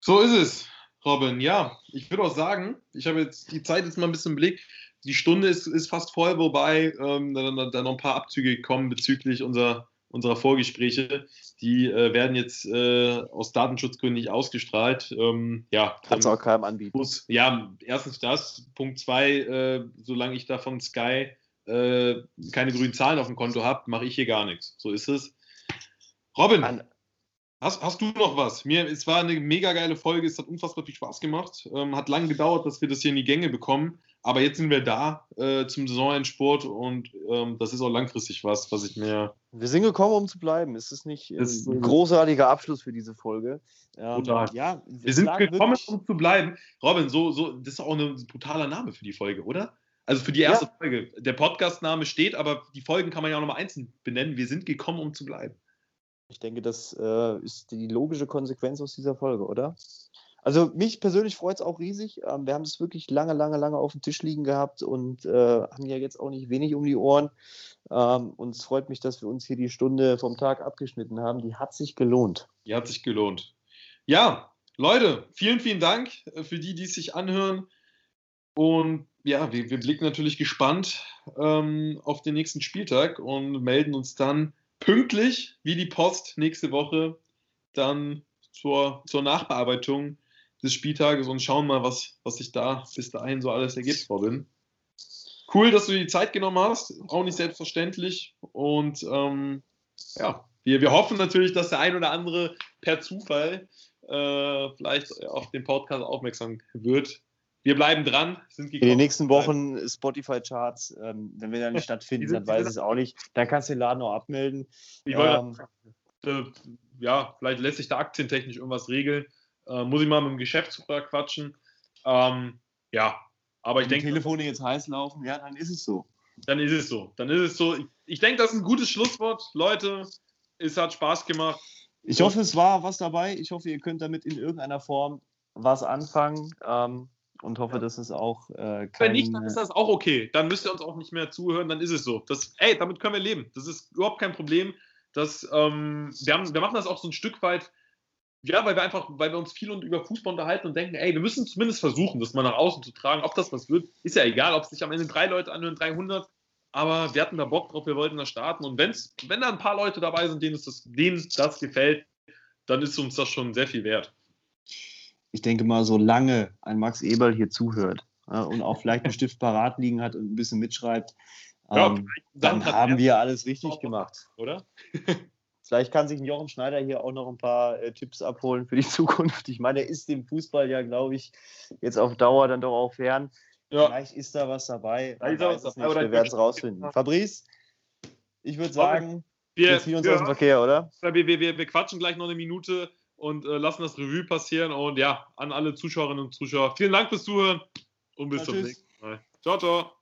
So ist es, Robin. Ja, ich würde auch sagen, ich habe jetzt die Zeit jetzt mal ein bisschen im Blick. Die Stunde ist, ist fast voll, wobei ähm, da, da noch ein paar Abzüge kommen bezüglich unserer unserer Vorgespräche, die äh, werden jetzt äh, aus Datenschutzgründen nicht ausgestrahlt. Ähm, ja, Kannst auch keinem anbieten. Muss, ja, erstens das. Punkt zwei, äh, solange ich da von Sky äh, keine grünen Zahlen auf dem Konto habe, mache ich hier gar nichts. So ist es. Robin, An hast, hast du noch was? Mir, es war eine mega geile Folge, es hat unfassbar viel Spaß gemacht. Ähm, hat lange gedauert, dass wir das hier in die Gänge bekommen. Aber jetzt sind wir da äh, zum Saisonendsport und ähm, das ist auch langfristig was, was ich mir. Wir sind gekommen, um zu bleiben. Ist es nicht ist ein großartiger Abschluss für diese Folge? Ähm, total. Ja, wir sind gekommen, um zu bleiben. Robin, so, so, das ist auch ein brutaler Name für die Folge, oder? Also für die erste ja. Folge. Der Podcast-Name steht, aber die Folgen kann man ja auch nochmal einzeln benennen. Wir sind gekommen, um zu bleiben. Ich denke, das äh, ist die logische Konsequenz aus dieser Folge, oder? Also mich persönlich freut es auch riesig. Ähm, wir haben es wirklich lange, lange, lange auf dem Tisch liegen gehabt und äh, haben ja jetzt auch nicht wenig um die Ohren. Ähm, und es freut mich, dass wir uns hier die Stunde vom Tag abgeschnitten haben. Die hat sich gelohnt. Die hat sich gelohnt. Ja, Leute, vielen, vielen Dank äh, für die, die es sich anhören. Und ja, wir, wir blicken natürlich gespannt ähm, auf den nächsten Spieltag und melden uns dann pünktlich wie die Post nächste Woche dann zur, zur Nachbearbeitung des Spieltages und schauen mal, was, was sich da bis dahin so alles ergibt, Robin. Cool, dass du die Zeit genommen hast, auch nicht selbstverständlich. Und ähm, ja, wir, wir hoffen natürlich, dass der ein oder andere per Zufall äh, vielleicht auf den Podcast aufmerksam wird. Wir bleiben dran. In den nächsten Wochen Spotify-Charts, ähm, wenn wir da nicht stattfinden, dann weiß ich es auch nicht. Dann kannst du den Laden auch abmelden. Ähm, äh, ja, vielleicht lässt sich da aktientechnisch irgendwas regeln. Äh, muss ich mal mit dem Geschäftsführer quatschen. Ähm, ja, aber ich denke. Wenn Telefone jetzt heiß laufen, ja, dann ist es so. Dann ist es so. Dann ist es so. Ich, ich denke, das ist ein gutes Schlusswort. Leute, es hat Spaß gemacht. Ich hoffe, es war was dabei. Ich hoffe, ihr könnt damit in irgendeiner Form was anfangen. Ähm, und hoffe, dass es auch. Äh, kein, Wenn nicht, dann ist das auch okay. Dann müsst ihr uns auch nicht mehr zuhören, dann ist es so. Das, ey, damit können wir leben. Das ist überhaupt kein Problem. Das, ähm, wir, haben, wir machen das auch so ein Stück weit, ja, weil wir einfach, weil wir uns viel und über Fußball unterhalten und denken, ey, wir müssen zumindest versuchen, das mal nach außen zu tragen. Ob das was wird, ist ja egal, ob es sich am Ende drei Leute anhören, 300. Aber wir hatten da Bock drauf, wir wollten da starten. Und wenn's, wenn da ein paar Leute dabei sind, denen, das, denen das gefällt, dann ist uns das schon sehr viel wert ich denke mal, solange ein Max Eberl hier zuhört äh, und auch vielleicht einen Stift parat liegen hat und ein bisschen mitschreibt, ähm, dann, dann haben wir alles richtig gemacht. Oder? Vielleicht kann sich Jochen Schneider hier auch noch ein paar äh, Tipps abholen für die Zukunft. Ich meine, er ist dem Fußball ja, glaube ich, jetzt auf Dauer dann doch auch fern. Ja. Vielleicht ist da was dabei. Wir werden es rausfinden. Fabrice, ich würde sagen, wir, wir ziehen uns wir, aus dem Verkehr, oder? Wir, wir, wir, wir quatschen gleich noch eine Minute und äh, lassen das Revue passieren. Und ja, an alle Zuschauerinnen und Zuschauer, vielen Dank fürs Zuhören und bis ja, zum nächsten Mal. Ciao, ciao.